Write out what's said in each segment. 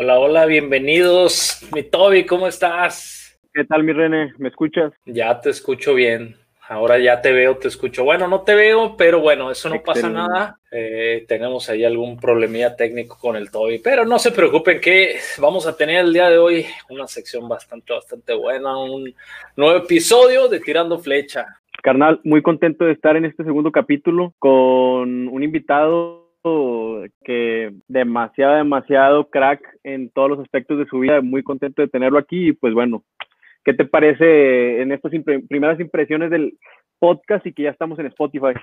Hola, hola, bienvenidos. Mi Toby, ¿cómo estás? ¿Qué tal, mi René? ¿Me escuchas? Ya te escucho bien. Ahora ya te veo, te escucho. Bueno, no te veo, pero bueno, eso no pasa nada. Eh, tenemos ahí algún problemilla técnico con el Toby, pero no se preocupen que vamos a tener el día de hoy una sección bastante, bastante buena, un nuevo episodio de Tirando Flecha. Carnal, muy contento de estar en este segundo capítulo con un invitado que demasiado, demasiado crack en todos los aspectos de su vida. Muy contento de tenerlo aquí y pues bueno, ¿qué te parece en estas primeras impresiones del podcast y que ya estamos en Spotify?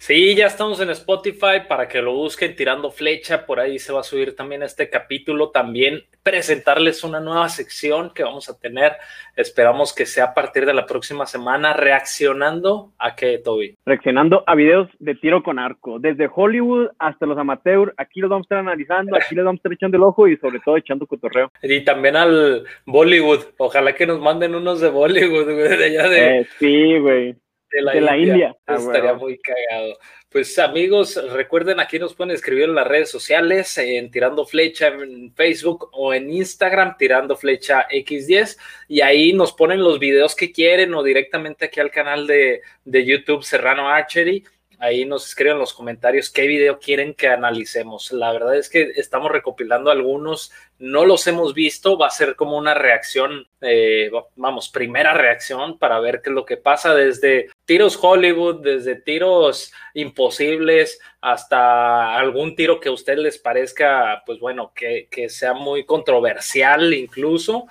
Sí, ya estamos en Spotify para que lo busquen tirando flecha. Por ahí se va a subir también este capítulo. También presentarles una nueva sección que vamos a tener. Esperamos que sea a partir de la próxima semana. Reaccionando a qué, Toby? Reaccionando a videos de tiro con arco. Desde Hollywood hasta los amateurs. Aquí los vamos a estar analizando. Aquí les vamos a estar echando el ojo y sobre todo echando cotorreo. Y también al Bollywood. Ojalá que nos manden unos de Bollywood, de allá de. Eh, sí, güey de la, India. Ah, Estaría muy cagado. Pues amigos, recuerden aquí nos pueden escribir en las redes sociales, en Tirando Flecha en Facebook o en Instagram, Tirando Flecha X10, y ahí nos ponen los videos que quieren o directamente aquí al canal de, de YouTube Serrano Archery ahí nos escriben en los comentarios qué video quieren que analicemos. La verdad es que estamos recopilando algunos, no los hemos visto, va a ser como una reacción, eh, vamos, primera reacción para ver qué es lo que pasa desde tiros Hollywood, desde tiros imposibles hasta algún tiro que a usted les parezca, pues bueno, que sea muy controversial incluso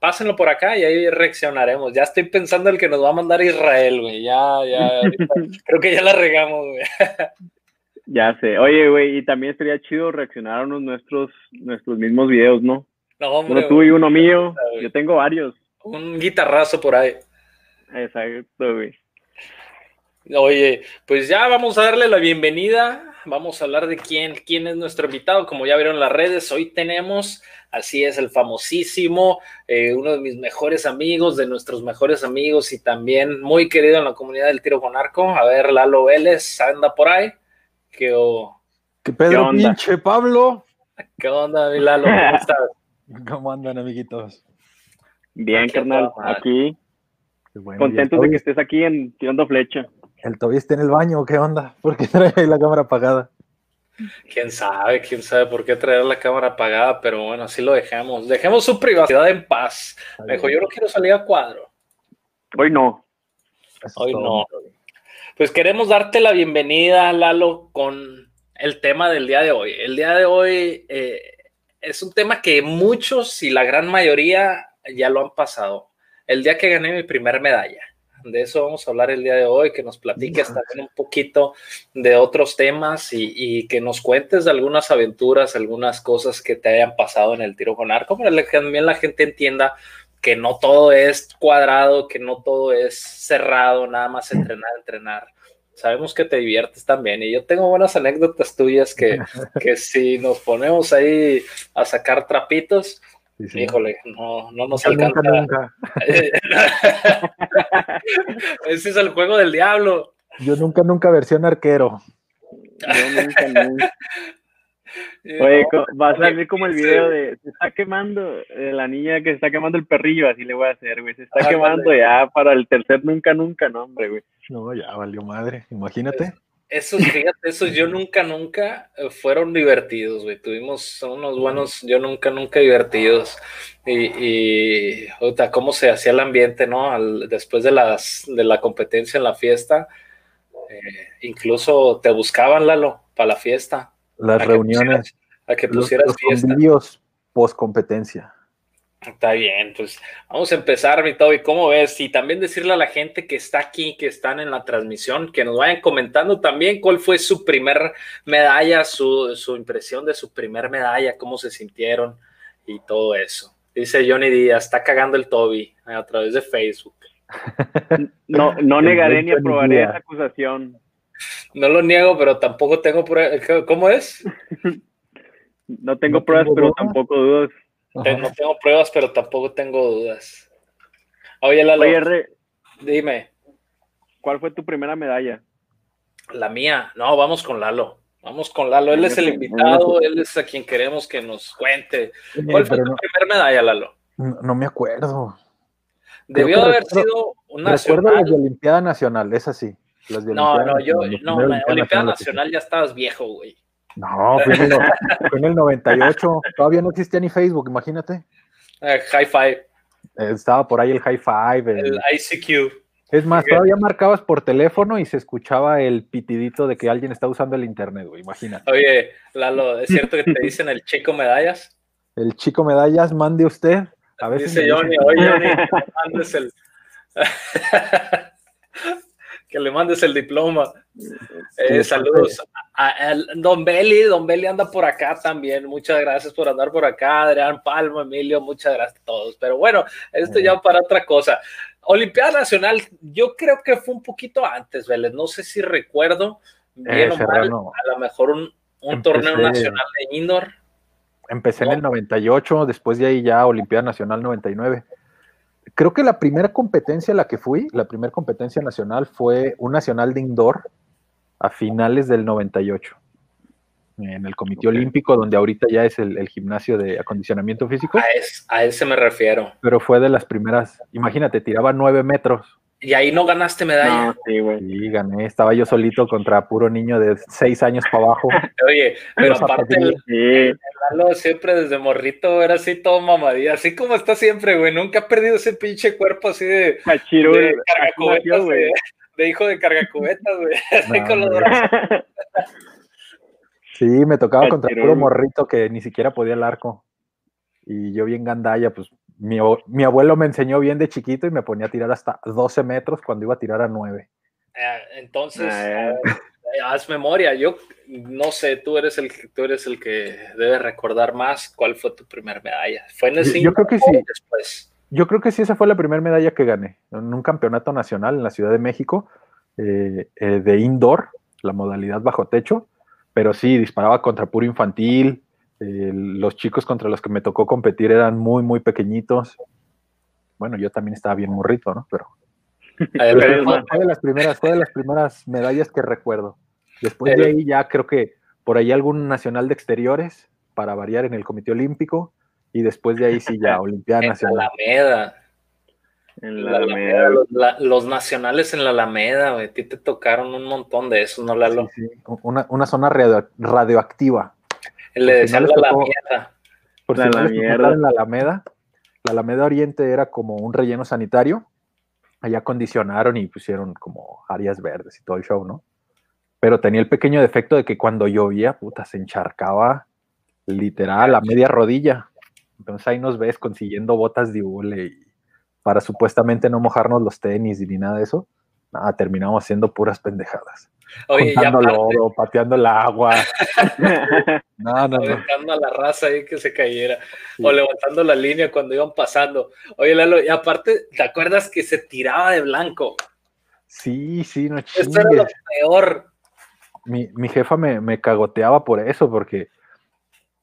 pásenlo por acá y ahí reaccionaremos. Ya estoy pensando el que nos va a mandar Israel, güey. Ya, ya, creo que ya la regamos, güey. Ya sé. Oye, güey, y también sería chido reaccionar a unos nuestros, nuestros mismos videos, ¿no? No, hombre. Uno tú y uno mío. Yo tengo varios. Un guitarrazo por ahí. Exacto, güey. Oye, pues ya vamos a darle la bienvenida. Vamos a hablar de quién, quién es nuestro invitado. Como ya vieron en las redes, hoy tenemos Así es, el famosísimo, eh, uno de mis mejores amigos, de nuestros mejores amigos y también muy querido en la comunidad del tiro con arco. A ver, Lalo Vélez, anda por ahí. ¿Qué, ¿Qué Pedro pinche Pablo? ¿Qué onda, mi Lalo? ¿Cómo estás? ¿Cómo andan, amiguitos? Bien, carnal, aquí. Contentos de que estés aquí en Tirando Flecha. El Toby está en el baño, ¿qué onda? ¿Por qué trae la cámara apagada? Quién sabe, quién sabe por qué traer la cámara apagada, pero bueno, así lo dejamos. Dejemos su privacidad en paz. Me dijo, yo no quiero salir a cuadro. Hoy no. Hoy no. Pues queremos darte la bienvenida, Lalo, con el tema del día de hoy. El día de hoy eh, es un tema que muchos y la gran mayoría ya lo han pasado. El día que gané mi primer medalla. De eso vamos a hablar el día de hoy, que nos platiques también un poquito de otros temas y, que nos cuentes de algunas aventuras, algunas cosas que te hayan pasado en el tiro con arco, para que también la gente entienda que no todo es cuadrado, que no todo es cerrado, nada más entrenar, entrenar. Sabemos que te diviertes también y yo tengo buenas anécdotas tuyas que, que si nos ponemos ahí a sacar trapitos, Híjole, no, no nos alcanza. Nunca, Ese es el juego del diablo. Yo nunca, nunca versión arquero. Yo nunca, nunca. Oye, va a salir como el video de se está quemando eh, la niña que se está quemando el perrillo, así le voy a hacer, güey. Se está quemando ya para el tercer nunca, nunca, no, hombre, güey. No, ya valió madre, imagínate. Esos, fíjate, esos yo nunca, nunca eh, fueron divertidos, güey. Tuvimos unos buenos, yo nunca, nunca divertidos. Y, y cómo se hacía el ambiente, ¿no? después de, las, de la competencia en la fiesta. Eh, incluso te buscaban, Lalo, para la fiesta. Las reuniones. a que pusieras los, fiesta. Los post competencia. Está bien, pues vamos a empezar, mi Toby. ¿Cómo ves? Y también decirle a la gente que está aquí, que están en la transmisión, que nos vayan comentando también cuál fue su primer medalla, su, su impresión de su primer medalla, cómo se sintieron y todo eso. Dice Johnny Díaz, está cagando el Toby a través de Facebook. No, no negaré ni aprobaré esa acusación. No lo niego, pero tampoco tengo pruebas. ¿Cómo es? No tengo pruebas, pero tampoco dudas. No tengo pruebas, pero tampoco tengo dudas. Oye, Lalo, Oye, dime. ¿Cuál fue tu primera medalla? La mía. No, vamos con Lalo. Vamos con Lalo, él es el invitado, él es a quien queremos que nos cuente. ¿Cuál fue tu primera medalla, Lalo? No, me acuerdo. Debió haber sido una Recuerdo las de Olimpiada Nacional, es así. no, no, yo, no, Olimpiada, Nacional, ya estabas viejo, güey. No, fue en, el, 98, todavía no existía ni Facebook, imagínate. Eh, high Five. Estaba por ahí el High Five. El, ICQ. Es más, todavía marcabas por teléfono y se escuchaba el pitidito de que alguien está usando el internet, güey, imagínate. Oye, Lalo, ¿es cierto que te dicen el chico medallas? El chico medallas, mande usted. A veces Dice Johnny, oye Johnny, que le mandes el... diploma. Eh, saludos a, Don Belly, Don Belly anda por acá también. Muchas gracias por andar por acá. Adrián Palma, Emilio, muchas gracias a todos. Pero bueno, esto ya para otra cosa. Olimpiada Nacional, yo creo que fue un poquito antes, Vélez. No sé si recuerdo bien o mal, a lo mejor un, torneo nacional de indoor. Empecé en el 98, después de ahí ya Olimpiada Nacional 99. Creo que la primera competencia a la que fui, la primera competencia nacional fue un nacional de indoor a finales del 98 en el Comité Olímpico, donde ahorita ya es el, gimnasio de acondicionamiento físico. A, ese me refiero. Pero fue de las primeras, imagínate, tiraba nueve metros. Y ahí no ganaste medalla. sí, güey. Sí, gané. Estaba yo solito contra puro niño de seis años para abajo. Oye, pero aparte, el, Lalo siempre desde morrito era así todo mamadía, así como está siempre, güey. Nunca ha perdido ese pinche cuerpo así de, Machiro, de güey. De, hijo de cargacubetas, güey. Sí, me tocaba contra puro morrito que ni siquiera podía el arco. Y yo bien gandalla, pues mi, abuelo me enseñó bien de chiquito y me ponía a tirar hasta 12 metros cuando iba a tirar a 9. Eh, entonces, ah, eh, haz memoria. Yo no sé, tú eres el tú eres el que debe recordar más cuál fue tu primera medalla. ¿Fue en el yo, yo creo que sí. Después? Yo creo que sí, esa fue la primera medalla que gané en un campeonato nacional en la Ciudad de México eh, de indoor, la modalidad bajo techo pero sí, disparaba contra puro infantil. Eh, los chicos contra los que me tocó competir eran muy, muy pequeñitos. Bueno, yo también estaba bien morrito, ¿no? Pero, fue, de las primeras, fue de las primeras medallas que recuerdo. Después de ahí ya creo que por ahí algún nacional de exteriores para variar en el Comité Olímpico y después de ahí sí ya Olimpiada Nacional. Alameda. En la, Alameda. Los, nacionales en la Alameda, güey. A ti te tocaron un montón de eso, ¿no, Lalo? Sí, sí. Una, una, zona radioactiva. Le decían la Alameda. Por si la en la Alameda. La Alameda Oriente era como un relleno sanitario. Allá acondicionaron y pusieron como áreas verdes y todo el show, ¿no? Pero tenía el pequeño defecto de que cuando llovía, puta, se encharcaba literal a media rodilla. Entonces ahí nos ves consiguiendo botas de hule y para supuestamente no mojarnos los tenis ni nada de eso, nada, terminamos haciendo puras pendejadas. Oye, lodo, pateando el agua. no, no, Levantando a la raza ahí que se cayera. O levantando la línea cuando iban pasando. Oye, Lalo, y aparte, ¿te acuerdas que se tiraba de blanco? Sí, sí, no Esto era lo peor. Mi, mi jefa me, me cagoteaba por eso, porque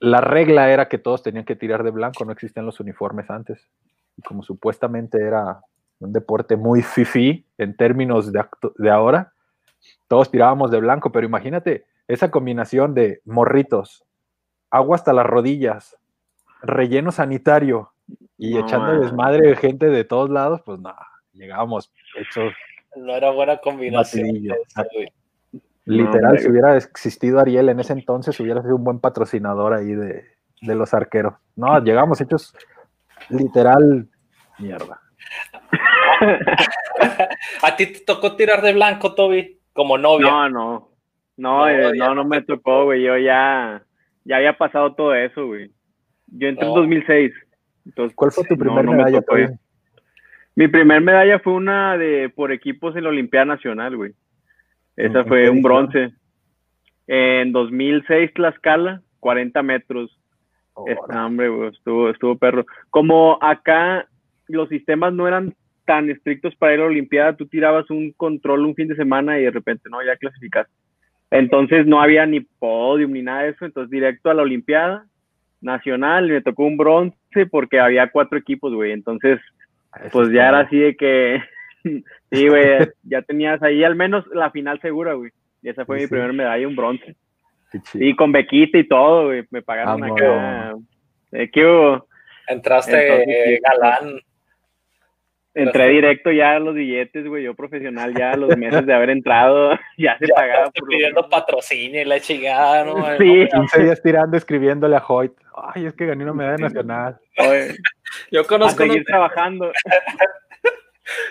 la regla era que todos tenían que tirar de blanco, no existían los uniformes antes como supuestamente era un deporte muy fifi en términos de, de ahora, todos tirábamos de blanco, pero imagínate esa combinación de morritos, agua hasta las rodillas, relleno sanitario y echando desmadre de gente de todos lados, pues nada, llegábamos hechos. No era buena combinación. Literal, si hubiera existido Ariel en ese entonces, hubiera sido un buen patrocinador ahí de, de los arqueros. No, llegamos hechos literal, mierda. ¿A ti te tocó tirar de blanco, Toby? Como novia. No, no. No, no, eh, no, me tocó, güey. Yo ya, ya había pasado todo eso, güey. Yo entré en 2006. Entonces, ¿Cuál fue tu primer medalla, Toby? Mi primer medalla fue una de por equipos en la Olimpiada Nacional, güey. Esa fue un bronce. En 2006, Tlaxcala, 40 metros. hombre, estuvo, estuvo perro. Como acá los sistemas no eran tan estrictos para ir a la Olimpiada, tú tirabas un control un fin de semana y de repente no, ya clasificaste. Entonces no había ni podium ni nada de eso, entonces directo a la Olimpiada Nacional, me tocó un bronce porque había cuatro equipos, güey, entonces pues ya era así de que, sí, güey, ya tenías ahí al menos la final segura, güey, y esa fue mi primera medalla, un bronce. Y con bequita y todo, güey. Me pagaron acá. Eh, ¿Qué hubo? Entraste galán. Entré directo ya a los billetes, güey, yo profesional ya a los meses de haber entrado, ya se pagaba. Por pidiendo patrocinio y la chingada, ¿no? Sí. 15 días tirando, escribiéndole a Hoyt. Ay, es que gané una medalla nacional. yo conozco. A seguir trabajando.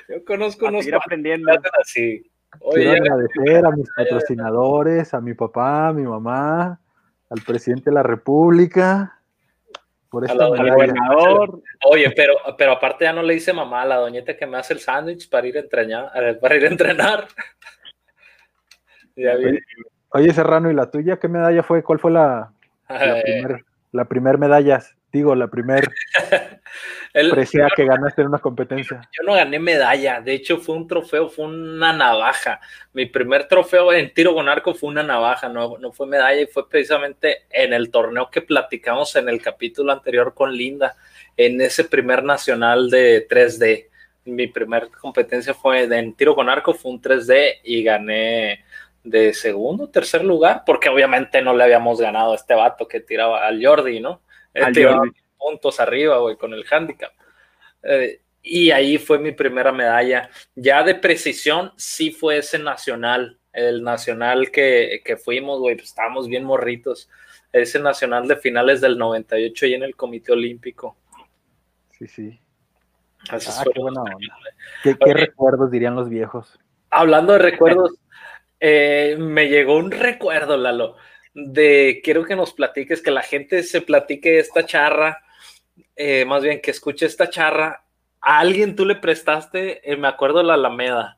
Yo conozco a unos. Seguir aprendiendo. Así. Quiero agradecer a mis patrocinadores, a mi papá, a mi mamá, al presidente de la República, por esta gobernador. Oye, pero, pero aparte ya no le dice mamá a la doñeta que me hace el sándwich para ir a entrenar. Para ir a entrenar. Oye, Serrano, ¿y la tuya qué medalla fue? ¿Cuál fue la, la primera primer medalla? Digo, la primer presea que ganaste en una competencia. Yo no gané medalla, de hecho fue un trofeo, fue una navaja. Mi primer trofeo en tiro con arco fue una navaja, no, no fue medalla y fue precisamente en el torneo que platicamos en el capítulo anterior con Linda, en ese primer nacional de 3D. Mi primer competencia fue en tiro con arco, fue un 3D y gané de segundo, tercer lugar, porque obviamente no le habíamos ganado a este vato que tiraba al Jordi, ¿no? Este, puntos arriba, güey, con el handicap. Eh, y ahí fue mi primera medalla. Ya de precisión, sí fue ese nacional, el nacional que, que fuimos, güey, pues estábamos bien morritos. Ese nacional de finales del 98 y en el Comité Olímpico. Sí, sí. Ah, qué buena onda. ¿Qué, recuerdos dirían los viejos? Hablando de recuerdos, eh, me llegó un recuerdo, Lalo de quiero que nos platiques, que la gente se platique esta charra, eh, más bien que escuche esta charra. A alguien tú le prestaste, eh, me acuerdo la Alameda,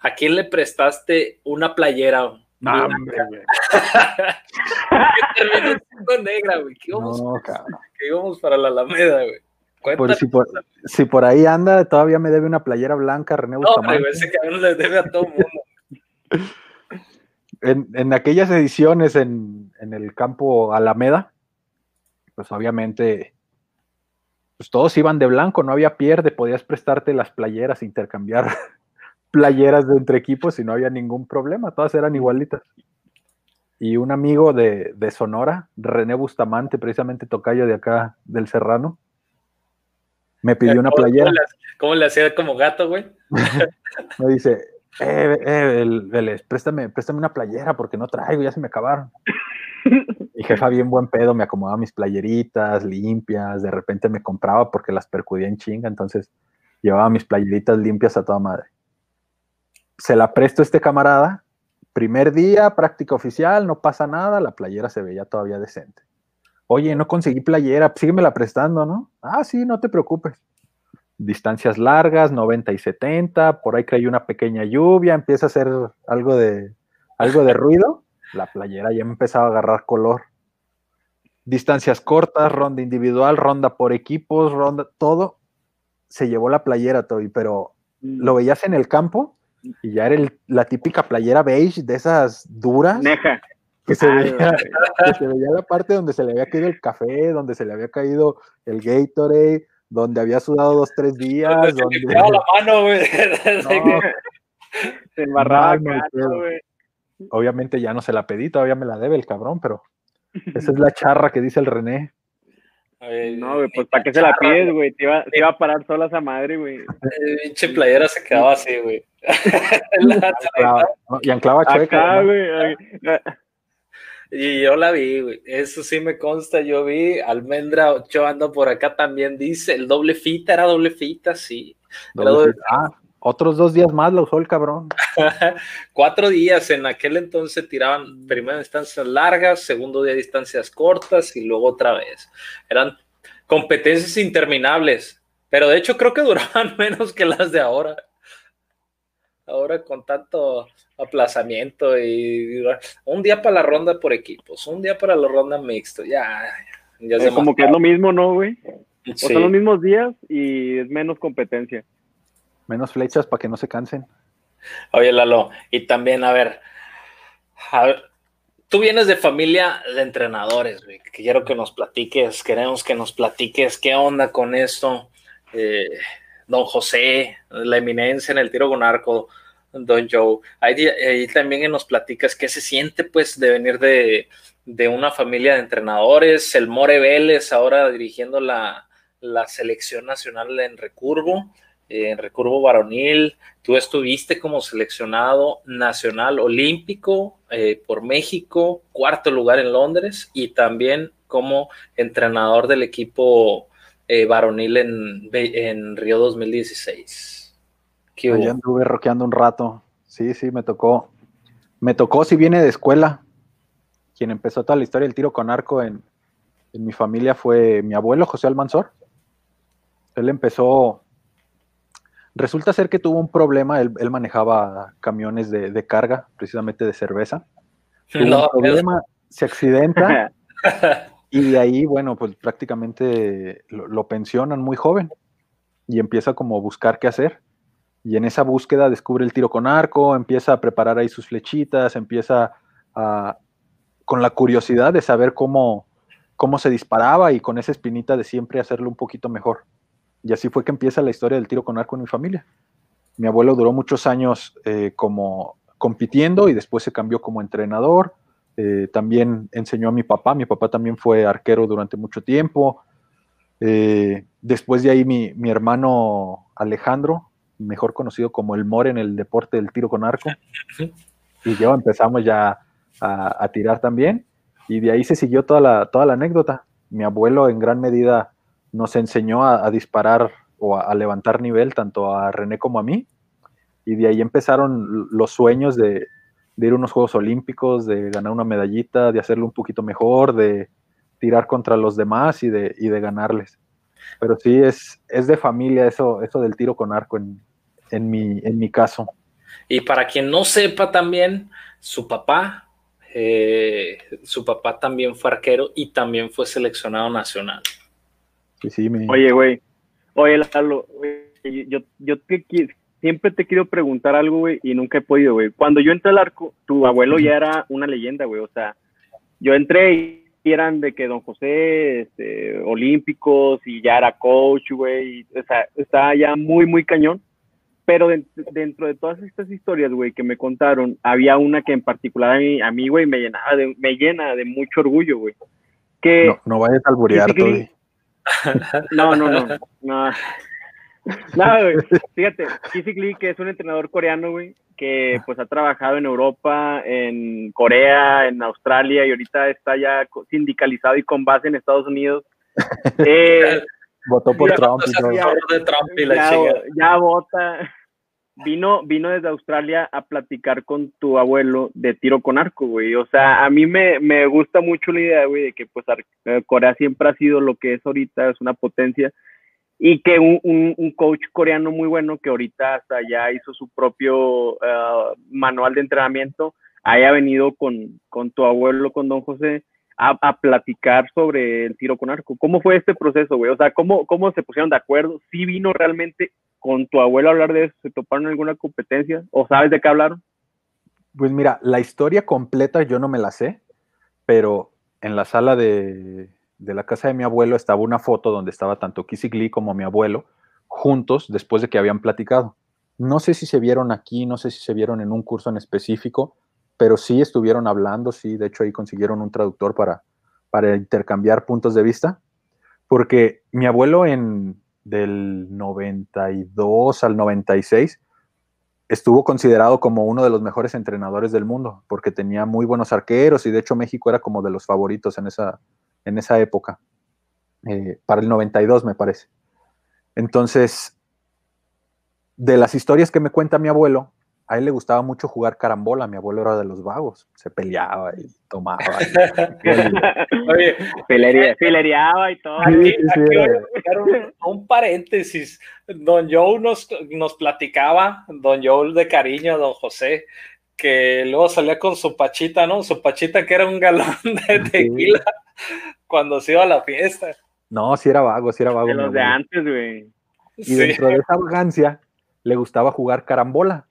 ¿a quién le prestaste una playera? No, negra, güey. ¿Qué íbamos, para la Alameda, güey? si, por, si, por, ahí anda, todavía me debe una playera blanca, René Bustamante. No, ese cabrón le debe a todo el mundo. en, aquellas ediciones en, el campo Alameda, pues obviamente, pues todos iban de blanco, no había pierde, podías prestarte las playeras, intercambiar playeras de entre equipos y no había ningún problema, todas eran igualitas. Y un amigo de, Sonora, René Bustamante, precisamente tocayo de acá del Serrano, me pidió una playera. ¿Cómo le hacía como gato, güey? me dice, eh, eh, préstame, préstame una playera porque no traigo, ya se me acabaron. Jefa bien buen pedo, me acomodaba mis playeritas limpias, de repente me compraba porque las percudía en chinga, entonces llevaba mis playeritas limpias a toda madre. Se la presto a este camarada, primer día, práctica oficial, no pasa nada, la playera se veía todavía decente. Oye, no conseguí playera, sígueme la prestando, ¿no? Ah, sí, no te preocupes distancias largas, 90 y 70, por ahí cae una pequeña lluvia, empieza a hacer algo de, algo de ruido, la playera ya empezaba a agarrar color. Distancias cortas, ronda individual, ronda por equipos, ronda, todo, se llevó la playera, Toby, pero mm. lo veías en el campo y ya era la típica playera beige de esas duras. Que se, veía, que se veía la parte donde se le había caído el café, donde se le había caído el Gatorade, donde había sudado dos, tres días. Donde, se la mano, güey. se embarraba, Obviamente ya no se la pedí, todavía me la debe el cabrón, pero esa es la charra que dice el René. no, güey, pues ¿para qué se la pides, güey? Te iba, te iba, a parar sola esa madre, güey. Pinche playera se quedaba así, güey. y anclaba chueca. Acá, güey. Y yo la vi, güey. Eso sí me consta. Yo vi Almendra Ochoa ando por acá también. Dice el doble fita, era doble fita, sí. Ah, otros dos días más lo usó el cabrón. Cuatro días. En aquel entonces tiraban primero distancias largas, segundo día distancias cortas y luego otra vez. Eran competencias interminables. Pero de hecho creo que duraban menos que las de ahora ahora con tanto aplazamiento y un día para la ronda por equipos, un día para la ronda mixto, ya. ya es como que es lo mismo, ¿no, güey? O son los mismos días y es menos competencia. Menos flechas para que no se cansen. Oye, Lalo, y también, a ver, tú vienes de familia de entrenadores, quiero que nos platiques, queremos que nos platiques qué onda con esto. Eh, don José, la eminencia en el tiro con arco, don Joe. Ahí, también nos platicas qué se siente pues de venir de, una familia de entrenadores, el More Vélez ahora dirigiendo la, selección nacional en recurvo, en recurvo varonil. Tú estuviste como seleccionado nacional olímpico eh, por México, cuarto lugar en Londres y también como entrenador del equipo eh, varonil en, en Río 2016. Yo anduve roqueando un rato. Sí, sí, me tocó. Me tocó si viene de escuela. Quien empezó toda la historia del tiro con arco en, mi familia fue mi abuelo, José Almanzor. Él empezó. Resulta ser que tuvo un problema. Él, manejaba camiones de, carga, precisamente de cerveza. Tuvo un problema, se accidenta. y de ahí, bueno, pues prácticamente lo, lo pensionan muy joven y empieza como a buscar qué hacer y en esa búsqueda descubre el tiro con arco, empieza a preparar ahí sus flechitas, empieza a, con la curiosidad de saber cómo, cómo se disparaba y con esa espinita de siempre hacerlo un poquito mejor. Y así fue que empieza la historia del tiro con arco en mi familia. Mi abuelo duró muchos años eh, como compitiendo y después se cambió como entrenador. Eh, también enseñó a mi papá. Mi papá también fue arquero durante mucho tiempo. Eh, después de ahí mi, mi hermano Alejandro mejor conocido como el More en el deporte del tiro con arco. Y yo empezamos ya a, tirar también. Y de ahí se siguió toda la, toda la anécdota. Mi abuelo en gran medida nos enseñó a, disparar o a, levantar nivel tanto a René como a mí. Y de ahí empezaron los sueños de, ir a unos Juegos Olímpicos, de ganar una medallita, de hacerlo un poquito mejor, de tirar contra los demás y de, y de ganarles. Pero sí, es, es de familia eso, eso del tiro con arco en, en mi, en mi caso. Y para quien no sepa también, su papá, eh, su papá también fue arquero y también fue seleccionado nacional. Sí, Oye, güey, oye, Lalo, yo, yo te, siempre te quiero preguntar algo, güey, y nunca he podido, güey. Cuando yo entré al arco, tu abuelo ya era una leyenda, güey, o sea, yo entré y eran de que don José, este, olímpicos, y ya era coach, güey, o sea, estaba ya muy, muy cañón pero dentro de todas estas historias, güey, que me contaron, había una que en particular a mí, güey, me llenaba de, me llena de mucho orgullo, güey. Que no, no vayas a alburear, No, no, no, no. Nada, güey. Fíjate, Kissy Lee, que es un entrenador coreano, güey, que pues ha trabajado en Europa, en Corea, en Australia y ahorita está ya sindicalizado y con base en Estados Unidos. Eh, Votó por Trump. ya, vota. Vino, vino desde Australia a platicar con tu abuelo de tiro con arco, güey. O sea, a mí me, me gusta mucho la idea, güey, de que pues eh, Corea siempre ha sido lo que es ahorita, es una potencia. Y que un, un, coach coreano muy bueno, que ahorita hasta ya hizo su propio eh, manual de entrenamiento, haya venido con, con tu abuelo, con don José, a, platicar sobre el tiro con arco. ¿Cómo fue este proceso, güey? O sea, ¿cómo, ¿cómo se pusieron de acuerdo? ¿Sí vino realmente con tu abuelo hablar de eso? ¿Se toparon en alguna competencia? ¿O sabes de qué hablaron? Pues mira, la historia completa yo no me la sé, pero en la sala de, la casa de mi abuelo estaba una foto donde estaba tanto Kissy Lee como mi abuelo juntos después de que habían platicado. No sé si se vieron aquí, no sé si se vieron en un curso en específico, pero sí estuvieron hablando, sí, de hecho ahí consiguieron un traductor para, para intercambiar puntos de vista, porque mi abuelo en del 92 al 96 estuvo considerado como uno de los mejores entrenadores del mundo, porque tenía muy buenos arqueros y de hecho México era como de los favoritos en esa, en esa época, eh, para el 92 me parece. Entonces, de las historias que me cuenta mi abuelo, a él le gustaba mucho jugar carambola, mi abuelo era de los vagos, se peleaba y tomaba. Oye, peleaba y todo. un, paréntesis, don Joe nos, nos platicaba, don Joe de cariño, don José, que luego salía con su pachita, ¿no? Su pachita que era un galón de tequila cuando se iba a la fiesta. No, sí era vago, sí era vago. De los de antes, güey. Y dentro de esa arrogancia le gustaba jugar carambola.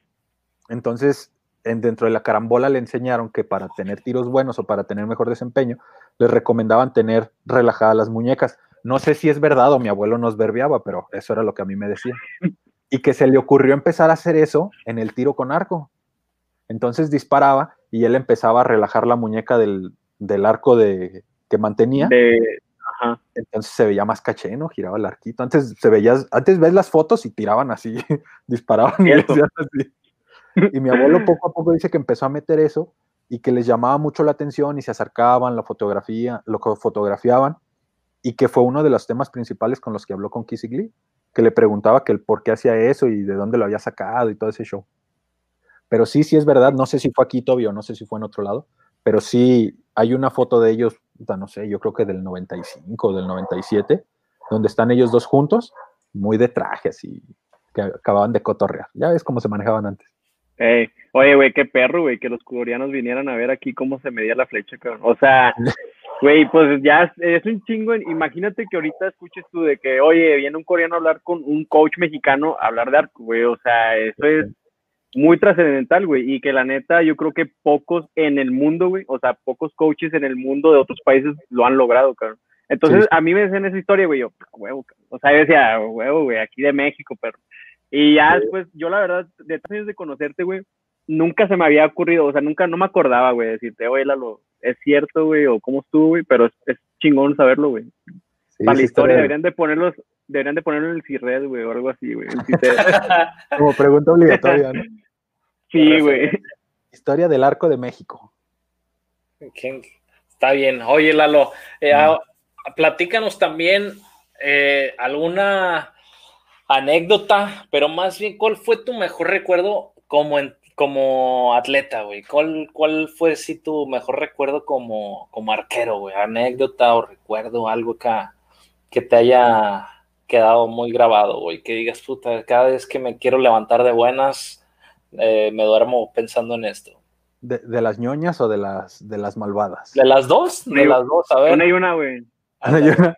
Entonces, dentro de la carambola le enseñaron que para tener tiros buenos o para tener mejor desempeño, les recomendaban tener relajadas las muñecas. No sé si es verdad o mi abuelo nos verbiaba, pero eso era lo que a mí me decía. y que se le ocurrió empezar a hacer eso en el tiro con arco. Entonces disparaba y él empezaba a relajar la muñeca del, arco de, que mantenía. Entonces se veía más caché, ¿no? Giraba el arquito. Antes se veía, antes ves las fotos y tiraban así, disparaban y, así. Y mi abuelo poco a poco dice que empezó a meter eso y que les llamaba mucho la atención y se acercaban, la fotografía, lo fotografiaban y que fue uno de los temas principales con los que habló con Kissy Glee, que le preguntaba que el por qué hacía eso y de dónde lo había sacado y todo ese show. Pero sí, sí es verdad, no sé si fue aquí Toby o no sé si fue en otro lado, pero sí hay una foto de ellos, no sé, yo creo que del 95 o del 97, donde están ellos dos juntos, muy de trajes y que acababan de cotorrear. Ya ves cómo se manejaban antes. Oye, güey, qué perro, güey, que los coreanos vinieran a ver aquí cómo se medía la flecha, cabrón. O sea, güey, pues ya es un chingo. Imagínate que ahorita escuches tú de que, oye, viene un coreano a hablar con un coach mexicano a hablar de arco, güey. O sea, eso es muy trascendental, güey, y que la neta yo creo que pocos en el mundo, güey, o sea, pocos coaches en el mundo de otros países lo han logrado, cabrón. Entonces, a mí me decían esa historia, güey, yo, huevo, o sea, yo decía, huevo, güey, aquí de México, pero. Y ya después, yo la verdad, de tres años de conocerte, güey, nunca se me había ocurrido, o sea, nunca, no me acordaba, güey, decirte, oye, Lalo, es cierto, güey, o cómo estuvo, güey, pero es, chingón saberlo, güey. Para la historia, deberían de ponerlos, deberían de ponerlo en el CIRRED, güey, o algo así, güey. Como pregunta obligatoria, ¿no? Sí, güey. Historia del Arco de México. Está bien. Oye, Lalo, eh, ah, platícanos también eh, alguna anécdota, pero más bien, ¿cuál fue tu mejor recuerdo como, como atleta, güey? ¿Cuál, ¿Cuál fue sí tu mejor recuerdo como, como arquero, güey? Anécdota o recuerdo, algo que, que te haya quedado muy grabado, güey. Que digas, puta, cada vez que me quiero levantar de buenas, eh, me duermo pensando en esto. De, las ñoñas o de las, de las malvadas? De las dos, de las dos, a ver. Una y una, güey. Una y una.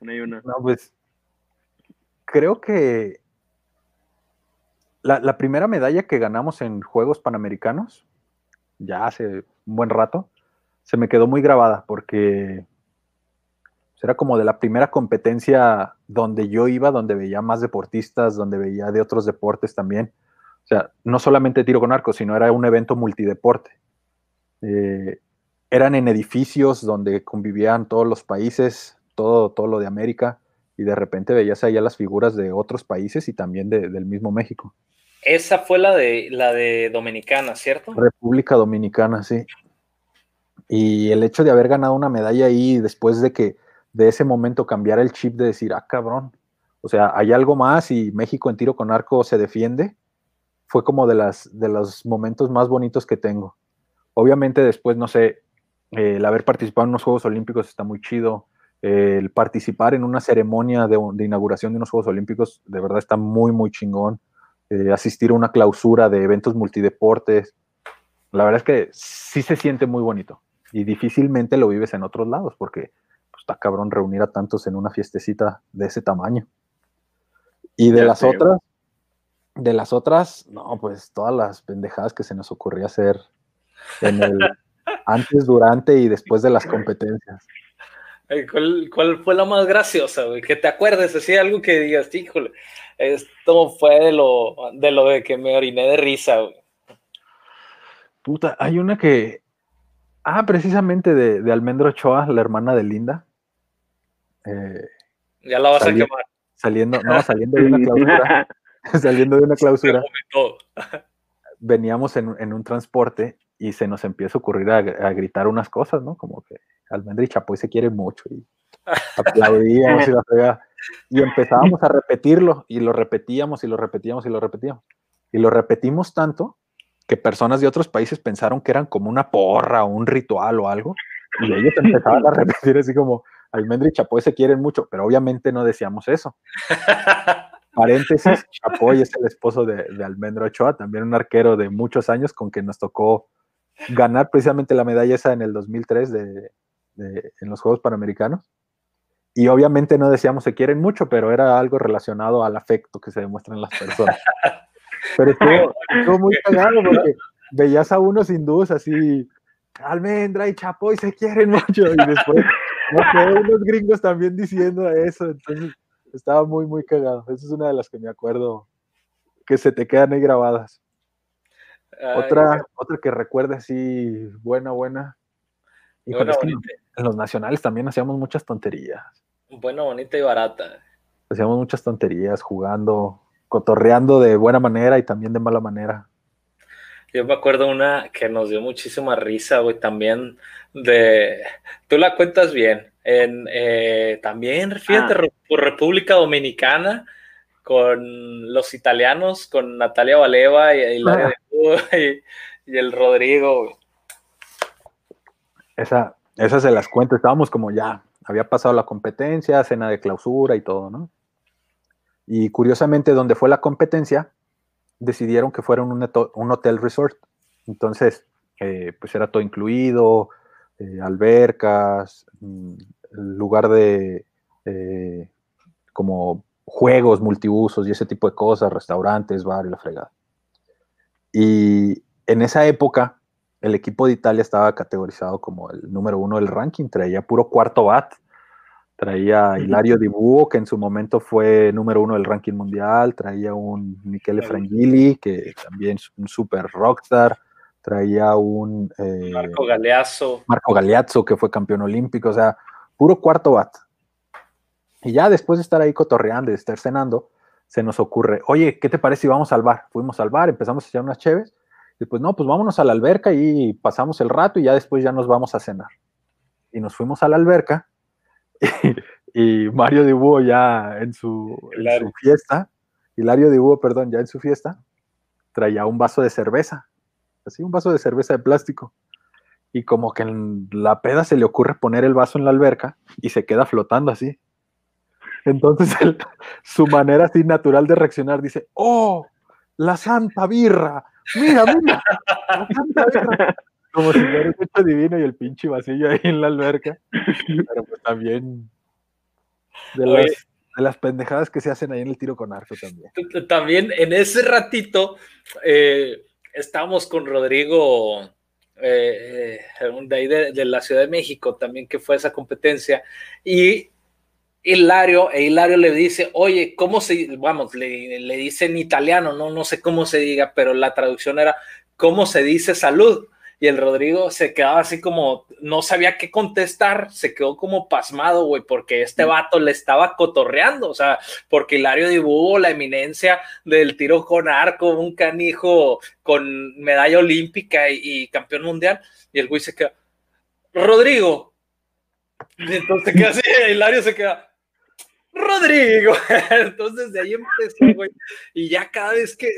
Una y una. No, pues creo que la, primera medalla que ganamos en Juegos Panamericanos, ya hace un buen rato, se me quedó muy grabada porque era como de la primera competencia donde yo iba, donde veía más deportistas, donde veía de otros deportes también. O sea, no solamente tiro con arco, sino era un evento multideporte. Eh, eran en edificios donde convivían todos los países, todo, todo lo de América, y de repente veías allá las figuras de otros países y también del mismo México. Esa fue la de la de Dominicana, ¿cierto? República Dominicana, sí. Y el hecho de haber ganado una medalla ahí después de que de ese momento cambiara el chip de decir, ah, cabrón, o sea, hay algo más y México en tiro con arco se defiende, fue como de, las, de los momentos más bonitos que tengo. Obviamente después, no sé, el haber participado en unos Juegos Olímpicos está muy chido. El participar en una ceremonia de, inauguración de unos Juegos Olímpicos de verdad está muy, muy chingón. Eh, asistir a una clausura de eventos multideportes. La verdad es que sí se siente muy bonito y difícilmente lo vives en otros lados porque pues, está cabrón reunir a tantos en una fiestecita de ese tamaño. Y de las otras, de las otras, no, pues todas las pendejadas que se nos ocurría hacer en el antes, durante y después de las competencias. ¿Cuál, fue la más graciosa, güey? Que te acuerdes, así algo que digas, híjole, esto fue de lo, de lo de que me oriné de risa, güey. Puta, hay una que. Ah, precisamente de, de Almendro Ochoa, la hermana de Linda. Eh, ya la vas a quemar. Saliendo, no, saliendo de una clausura. saliendo de una clausura, veníamos en, un transporte y se nos empieza a ocurrir a, gritar unas cosas, ¿no? Como que Almendra y Chapoy se quieren mucho y aplaudíamos y la Y empezábamos a repetirlo y lo repetíamos y lo repetíamos y lo repetíamos. Y lo repetimos tanto que personas de otros países pensaron que eran como una porra o un ritual o algo. Y ellos empezaban a repetir así como, Almendra y Chapoy se quieren mucho, pero obviamente no decíamos eso. Paréntesis, Chapoy es el esposo de, de, Almendro Ochoa, también un arquero de muchos años con quien nos tocó ganar precisamente la medalla esa en el 2003 de, en los Juegos Panamericanos. Y obviamente no decíamos se quieren mucho, pero era algo relacionado al afecto que se demuestra en las personas. Pero estuvo, muy cagado porque veías a unos hindúes así, Almendra y Chapoy se quieren mucho, y después unos gringos también diciendo eso, entonces estaba muy, muy cagado. Esa es una de las que me acuerdo que se te quedan ahí grabadas. otra, otra que recuerde así, buena, buena. En los nacionales también hacíamos muchas tonterías. Buena, bonita y barata. Hacíamos muchas tonterías, jugando, cotorreando de buena manera y también de mala manera. Yo me acuerdo una que nos dio muchísima risa, güey, también de... Tú la cuentas bien. En, eh, también, fíjate, ah. por República Dominicana, con los italianos, con Natalia Valeva y, ah. y, y, el Rodrigo. Esa, esa se las cuento. Estábamos como ya, había pasado la competencia, cena de clausura y todo, ¿no? Y curiosamente, donde fue la competencia, decidieron que fuera un, un hotel resort. Entonces, eh, pues era todo incluido, eh, albercas, mm, lugar de eh, como juegos multiusos y ese tipo de cosas, restaurantes, bar y la fregada. Y en esa época, el equipo de Italia estaba categorizado como el número uno del ranking, traía puro cuarto bat, traía Hilario Di Buo, que en su momento fue número uno del ranking mundial, traía un Michele Frangilli, que también es un super rockstar, traía un... Eh, Marco Galeazzo. Marco Galeazzo, que fue campeón olímpico, o sea, puro cuarto bat. Y ya después de estar ahí cotorreando y de estar cenando, se nos ocurre, oye, ¿qué te parece si vamos al bar? Fuimos al bar, empezamos a echar unas cheves, y pues no, pues vámonos a la alberca y pasamos el rato y ya después ya nos vamos a cenar. Y nos fuimos a la alberca y, Mario Dibuo ya en su, en su fiesta, Hilario Dibuo, perdón, ya en su fiesta, traía un vaso de cerveza, así un vaso de cerveza de plástico. Y como que en la peda se le ocurre poner el vaso en la alberca y se queda flotando así. Entonces su manera así natural de reaccionar dice, oh, la santa birra, mira, mira, como si fuera un hecho divino y el pinche vasillo ahí en la alberca. Pero pues también de las, pendejadas que se hacen ahí en el tiro con arco también. También en ese ratito eh, estábamos con Rodrigo eh, eh, de ahí de, la Ciudad de México también que fue esa competencia y Hilario, e Hilario le dice, oye, ¿cómo se, vamos, le, le dice en italiano, no, no sé cómo se diga, pero la traducción era, ¿cómo se dice salud? y el Rodrigo se quedaba así como, no sabía qué contestar, se quedó como pasmado, güey, porque este vato le estaba cotorreando, o sea, porque Hilario Dibujo, la eminencia del tiro con arco, un canijo con medalla olímpica y, campeón mundial, y el güey se queda, Rodrigo, entonces queda así, Hilario se queda, Rodrigo. Entonces de ahí empezó, güey. Y ya cada vez que,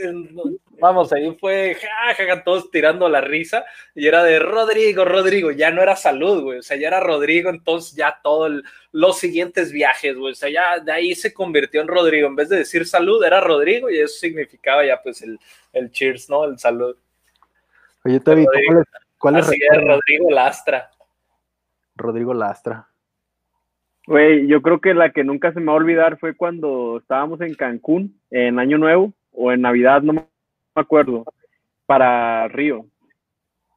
vamos, ahí fue, jajaja, todos tirando la risa. Y era de Rodrigo, Rodrigo. Ya no era salud, güey. O sea, ya era Rodrigo. Entonces ya todos los siguientes viajes, güey. O sea, ya de ahí se convirtió en Rodrigo. En vez de decir salud, era Rodrigo. Y eso significaba ya, pues, el, el cheers, ¿no? El salud. Oye, Toby, ¿cuál es, Rodrigo Lastra. Rodrigo Lastra. Güey, yo creo que la que nunca se me va a olvidar fue cuando estábamos en Cancún, en Año Nuevo, o en Navidad, no me acuerdo, para Río.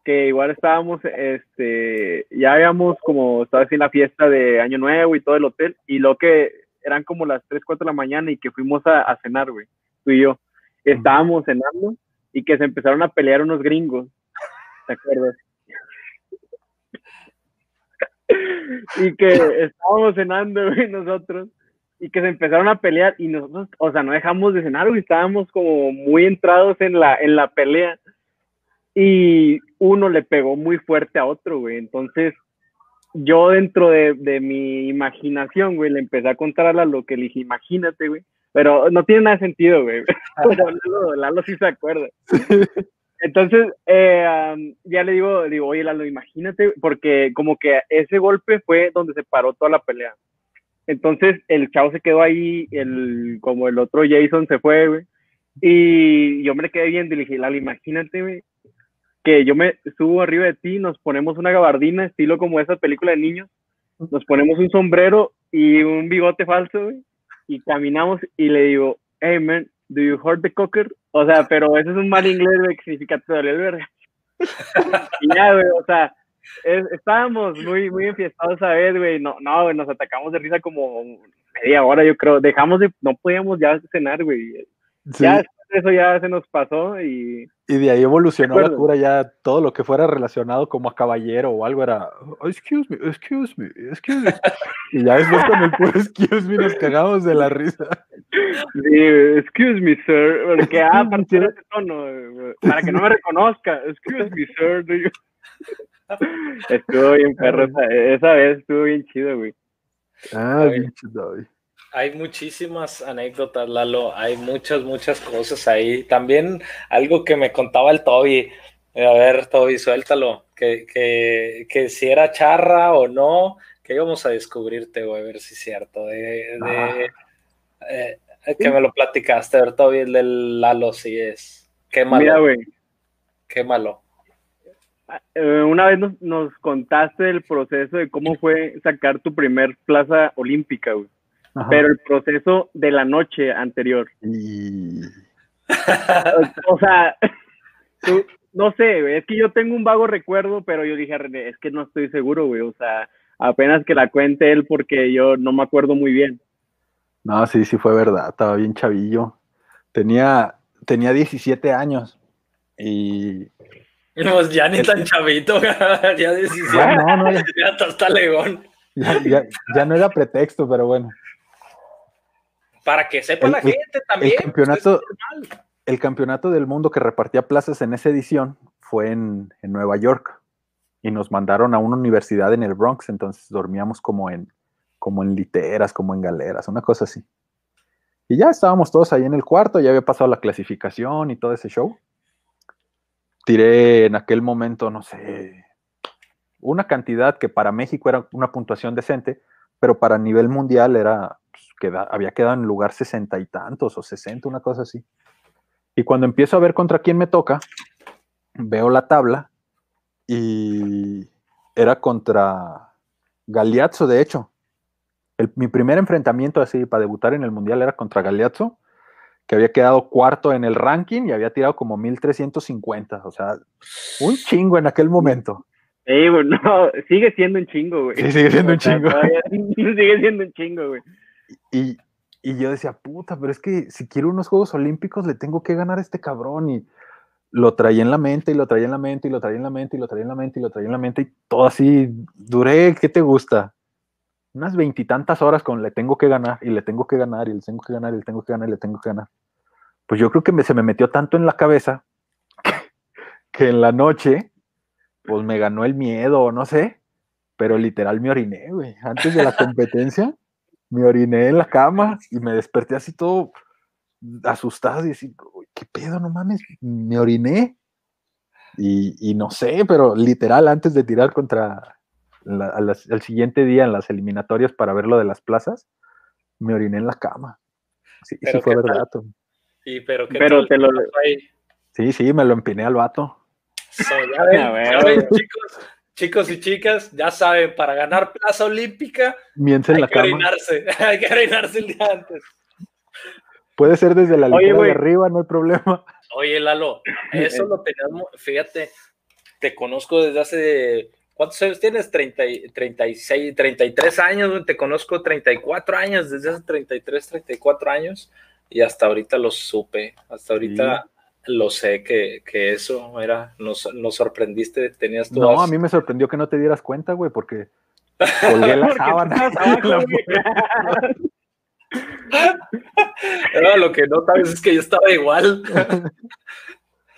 Que igual estábamos, este, ya habíamos como, estaba así en la fiesta de Año Nuevo y todo el hotel, y lo que eran como las 3, 4 de la mañana y que fuimos a, cenar, güey, tú y yo. Estábamos cenando y que se empezaron a pelear unos gringos, ¿te acuerdas? y que estábamos cenando, nosotros, y que se empezaron a pelear y nosotros, o sea, no dejamos de cenar, güey, estábamos como muy entrados en la, en la pelea y uno le pegó muy fuerte a otro, güey, entonces yo dentro de, de mi imaginación, güey, le empecé a contar a lo que le dije, imagínate, güey, pero no tiene nada de sentido, güey, Lalo, Lalo sí se acuerda. Entonces, eh, ya le digo, digo, oye, Lalo, imagínate, porque como que ese golpe fue donde se paró toda la pelea. Entonces, el chavo se quedó ahí, el, como el otro Jason se fue. Y yo me quedé viendo y le dije, Lalo, imagínate, que yo me subo arriba de ti, nos ponemos una gabardina, estilo como esa película de niños, nos ponemos un sombrero y un bigote falso, y caminamos y le digo, hey, man, do you hurt the cocker? O sea, pero eso es un mal inglés, güey, que significa te el verga. y ya, güey, o sea, estábamos muy, muy enfiestados a ver, güey. No, no, güey, nos atacamos de risa como media hora, yo creo. Dejamos de, no podíamos ya cenar, güey. Ya eso ya se nos pasó y... Y de ahí evolucionó la cura ya todo lo que fuera relacionado como a caballero o algo era, oh, excuse me, excuse me, excuse me. y ya después con el puro excuse me nos cagamos de la risa. Sí, excuse me, sir, porque ah, a partir de ese tono, para que no me reconozca, excuse me, sir. Estuvo bien perro, esa, vez estuvo bien chido, güey. Ah, bien chido, güey hay muchísimas anécdotas, Lalo. Hay muchas, muchas cosas ahí. También algo que me contaba el Toby. A ver, Toby, suéltalo. Que, que, que si era charra o no, que íbamos a descubrirte, güey, a ver si es cierto. De, de ah. eh, que me lo platicaste, a ver, Toby, el del Lalo, si es. Qué malo. Mira, güey. Qué malo. Eh, una vez nos, nos contaste el proceso de cómo fue sacar tu primer plaza olímpica, güey pero el proceso de la noche anterior. o sea, no sé, es que yo tengo un vago recuerdo, pero yo dije, René, es que no estoy seguro, güey, o sea, apenas que la cuente él porque yo no me acuerdo muy bien. No, sí, sí fue verdad, estaba bien chavillo. Tenía, tenía 17 años y... No, ya ni tan chavito, ya 17, no, no, ya, ya está legón. ya no era pretexto, pero bueno para que sepa la gente también. El campeonato, el campeonato del mundo que repartía plazas en esa edición fue en, Nueva York y nos mandaron a una universidad en el Bronx, entonces dormíamos como en, como en literas, como en galeras, una cosa así. Y ya estábamos todos ahí en el cuarto, ya había pasado la clasificación y todo ese show. Tiré en aquel momento, no sé, una cantidad que para México era una puntuación decente, pero para nivel mundial era había quedado en lugar sesenta y tantos o sesenta, una cosa así. Y cuando empiezo a ver contra quién me toca, veo la tabla y era contra Galeazzo, de hecho. mi primer enfrentamiento así para debutar en el Mundial era contra Galeazzo, que había quedado cuarto en el ranking y había tirado como 1350, o sea, un chingo en aquel momento. Sí, bueno, sigue siendo un chingo, güey. Sí, sigue siendo un chingo. sigue siendo un chingo, güey. Y, yo decía, puta, pero es que si quiero unos Juegos Olímpicos le tengo que ganar a este cabrón. Y lo traía en la mente, y lo traía en la mente, y lo traía en la mente, y lo traía en la mente, y lo traía en la mente, y todo así, duré, ¿qué te gusta? Unas veintitantas horas con le tengo que ganar, y le tengo que ganar, y le tengo que ganar, y le tengo que ganar, y le tengo que ganar. Pues yo creo que se me metió tanto en la cabeza que en la noche, pues me ganó el miedo, no sé, pero literal me oriné, güey, antes de la competencia me oriné en la cama y me desperté así todo asustado y decía, ¿qué pedo? No mames, me oriné. Y, no sé, pero literal, antes de tirar contra el siguiente día en las eliminatorias para ver lo de las plazas, me oriné en la cama. Sí, sí fue verdad. Sí, pero, ¿qué pero te lo... Sí, sí, me lo empiné al vato. chicos, chicos y chicas, ya saben, para ganar plaza olímpica hay la que orinarse, hay que orinarse el día antes. Puede ser desde la línea de arriba, no hay problema. Oye, Lalo, eso lo tenemos, fíjate, te conozco desde hace, ¿cuántos años tienes? 30, 36, 33 años, te conozco 34 años, desde hace 33, 34 años, y hasta ahorita lo supe, hasta ahorita lo sé que, eso era, nos, nos, sorprendiste, tenías tú. No, a mí me sorprendió que no te dieras cuenta, güey, porque colgué la sábana. no, lo que no sabes es que yo estaba igual.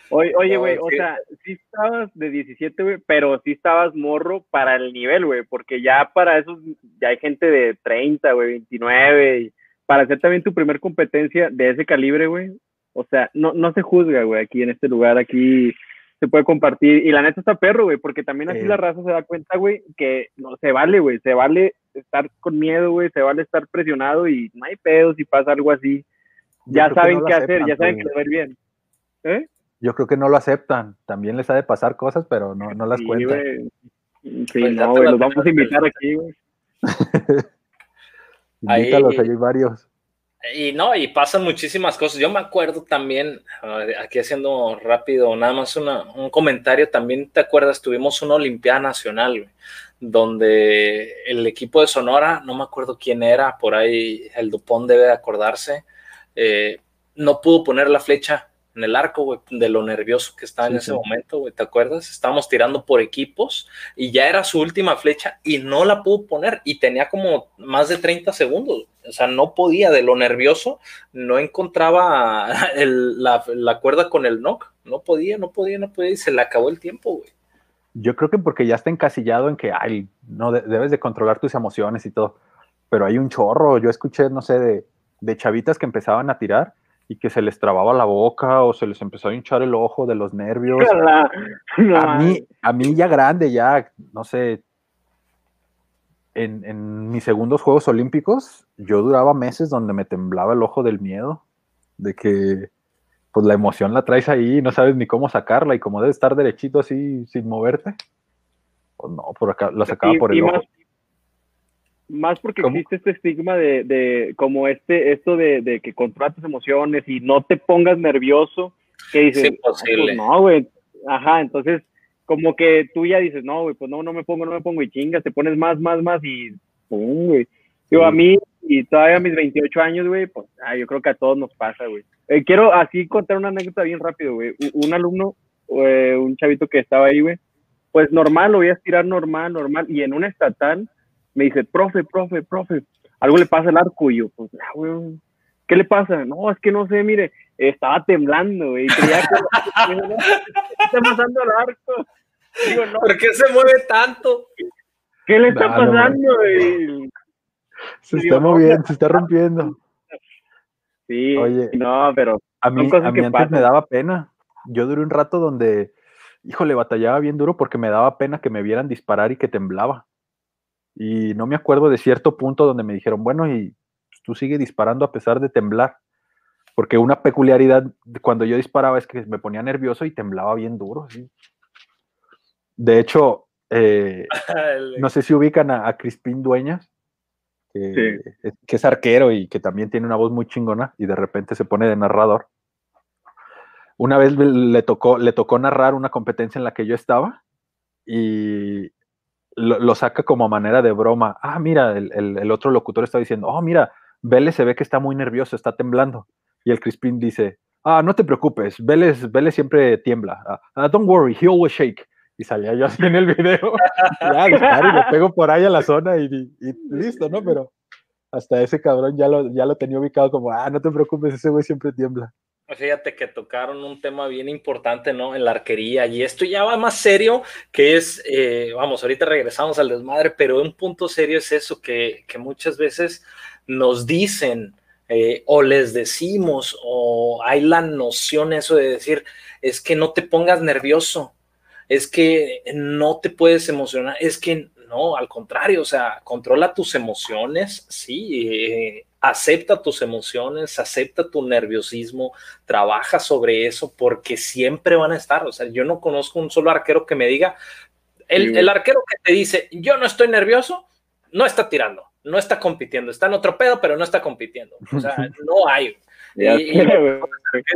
Oye, oye, güey, o sea, sí estabas de 17, güey, pero sí estabas morro para el nivel, güey, porque ya para eso ya hay gente de 30, güey, 29, y para hacer también tu primer competencia de ese calibre, güey, o sea, no, no se juzga, güey, aquí en este lugar, aquí se puede compartir. Y la neta está perro, güey, porque también así la raza se da cuenta, güey, que no se vale, güey, se vale estar con miedo, güey, se vale estar presionado y no hay pedo si pasa algo así. ya saben qué hacer, ya saben que ver bien. ¿Eh? Yo creo que no lo aceptan. También les ha de pasar cosas, pero no, no las sí, cuentan. Sí, pues no, güey, los vamos a invitar aquí, güey. Invítalos, ahí hay varios. Y no, y pasan muchísimas cosas. Yo me acuerdo también, aquí haciendo rápido, nada más un comentario, también te acuerdas, tuvimos una Olimpiada Nacional, donde el equipo de Sonora, no me acuerdo quién era, por ahí el Dupont debe de acordarse, eh, no pudo poner la flecha en el arco, güey, de lo nervioso que estaba en ese momento, güey, ¿te acuerdas? Estábamos tirando por equipos y ya era su última flecha y no la pudo poner y tenía como más de 30 segundos, o sea, no podía, de lo nervioso, no encontraba la, cuerda con el knock, no podía, no podía, no podía y se le acabó el tiempo, güey. Yo creo que porque ya está encasillado en que, ay, no, debes de controlar tus emociones y todo, pero hay un chorro, yo escuché, no sé, de, de chavitas que empezaban a tirar y que se les trababa la boca o se les empezó a hinchar el ojo de los nervios. a, mí, a mí ya grande, ya, no sé, en, mis segundos Juegos Olímpicos, yo duraba meses donde me temblaba el ojo del miedo, de que pues la emoción la traes ahí y no sabes ni cómo sacarla y como debe estar derechito así sin moverte, pues no, por acá la sacaba por el ojo más porque existe este estigma de, de como este, esto de, de, que controlas tus emociones y no te pongas nervioso, que dices, es imposible. Pues no, güey, ajá, entonces como que tú ya dices, no, güey, pues no, no me pongo, no me pongo y chingas, te pones más, más, más y pum, güey. Digo, a mí, y todavía a mis 28 años, güey, pues ah, yo creo que a todos nos pasa, güey. Eh, quiero así contar una anécdota bien rápido, güey. Un, alumno, eh, un chavito que estaba ahí, güey, pues normal, lo voy a estirar normal, normal, y en un estatal, me dice, profe, profe, profe, algo le pasa al arco. Y yo, pues, ah, ¿qué le pasa? No, es que no sé, mire, estaba temblando, güey. Creía que está pasando al arco. Digo, no. ¿Por qué se mueve tanto? ¿Qué le está pasando, güey? Se está moviendo, se está rompiendo. Sí, Oye, no, pero a mí, a mí antes me daba pena. Yo duré un rato donde, híjole, batallaba bien duro porque me daba pena que me vieran disparar y que temblaba. Y no me acuerdo de cierto punto donde me dijeron, bueno, y tú sigue disparando a pesar de temblar. Porque una peculiaridad cuando yo disparaba es que me ponía nervioso y temblaba bien duro. De hecho, eh, no sé si ubican a, Crispín Dueñas, que, es, arquero y que también tiene una voz muy chingona y de repente se pone de narrador. Una vez le tocó, le tocó narrar una competencia en la que yo estaba y lo, saca como manera de broma. Ah, mira, el, otro locutor está diciendo, oh, mira, Vélez se ve que está muy nervioso, está temblando. Y el Crispin dice, ah, no te preocupes, Vélez, Vélez siempre tiembla. Ah, ah, don't worry, he always shake. Y salía yo así en el video. ya, y lo pego por ahí a la zona y, listo, ¿no? Pero hasta ese cabrón ya lo, ya lo tenía ubicado como, ah, no te preocupes, ese güey siempre tiembla. Fíjate que tocaron un tema bien importante, ¿no? En la arquería. Y esto ya va más serio, que es, eh, vamos, ahorita regresamos al desmadre, pero un punto serio es eso, que, muchas veces nos dicen eh, o les decimos o hay la noción eso de decir, es que no te pongas nervioso, es que no te puedes emocionar, es que no, al contrario, o sea, controla tus emociones, sí, eh, acepta tus emociones, acepta tu nerviosismo, trabaja sobre eso porque siempre van a estar. O sea, yo no conozco un solo arquero que me diga, el, arquero que te dice, yo no estoy nervioso, no está tirando, no está compitiendo, está en otro pedo, pero no está compitiendo. O sea, no hay. Y,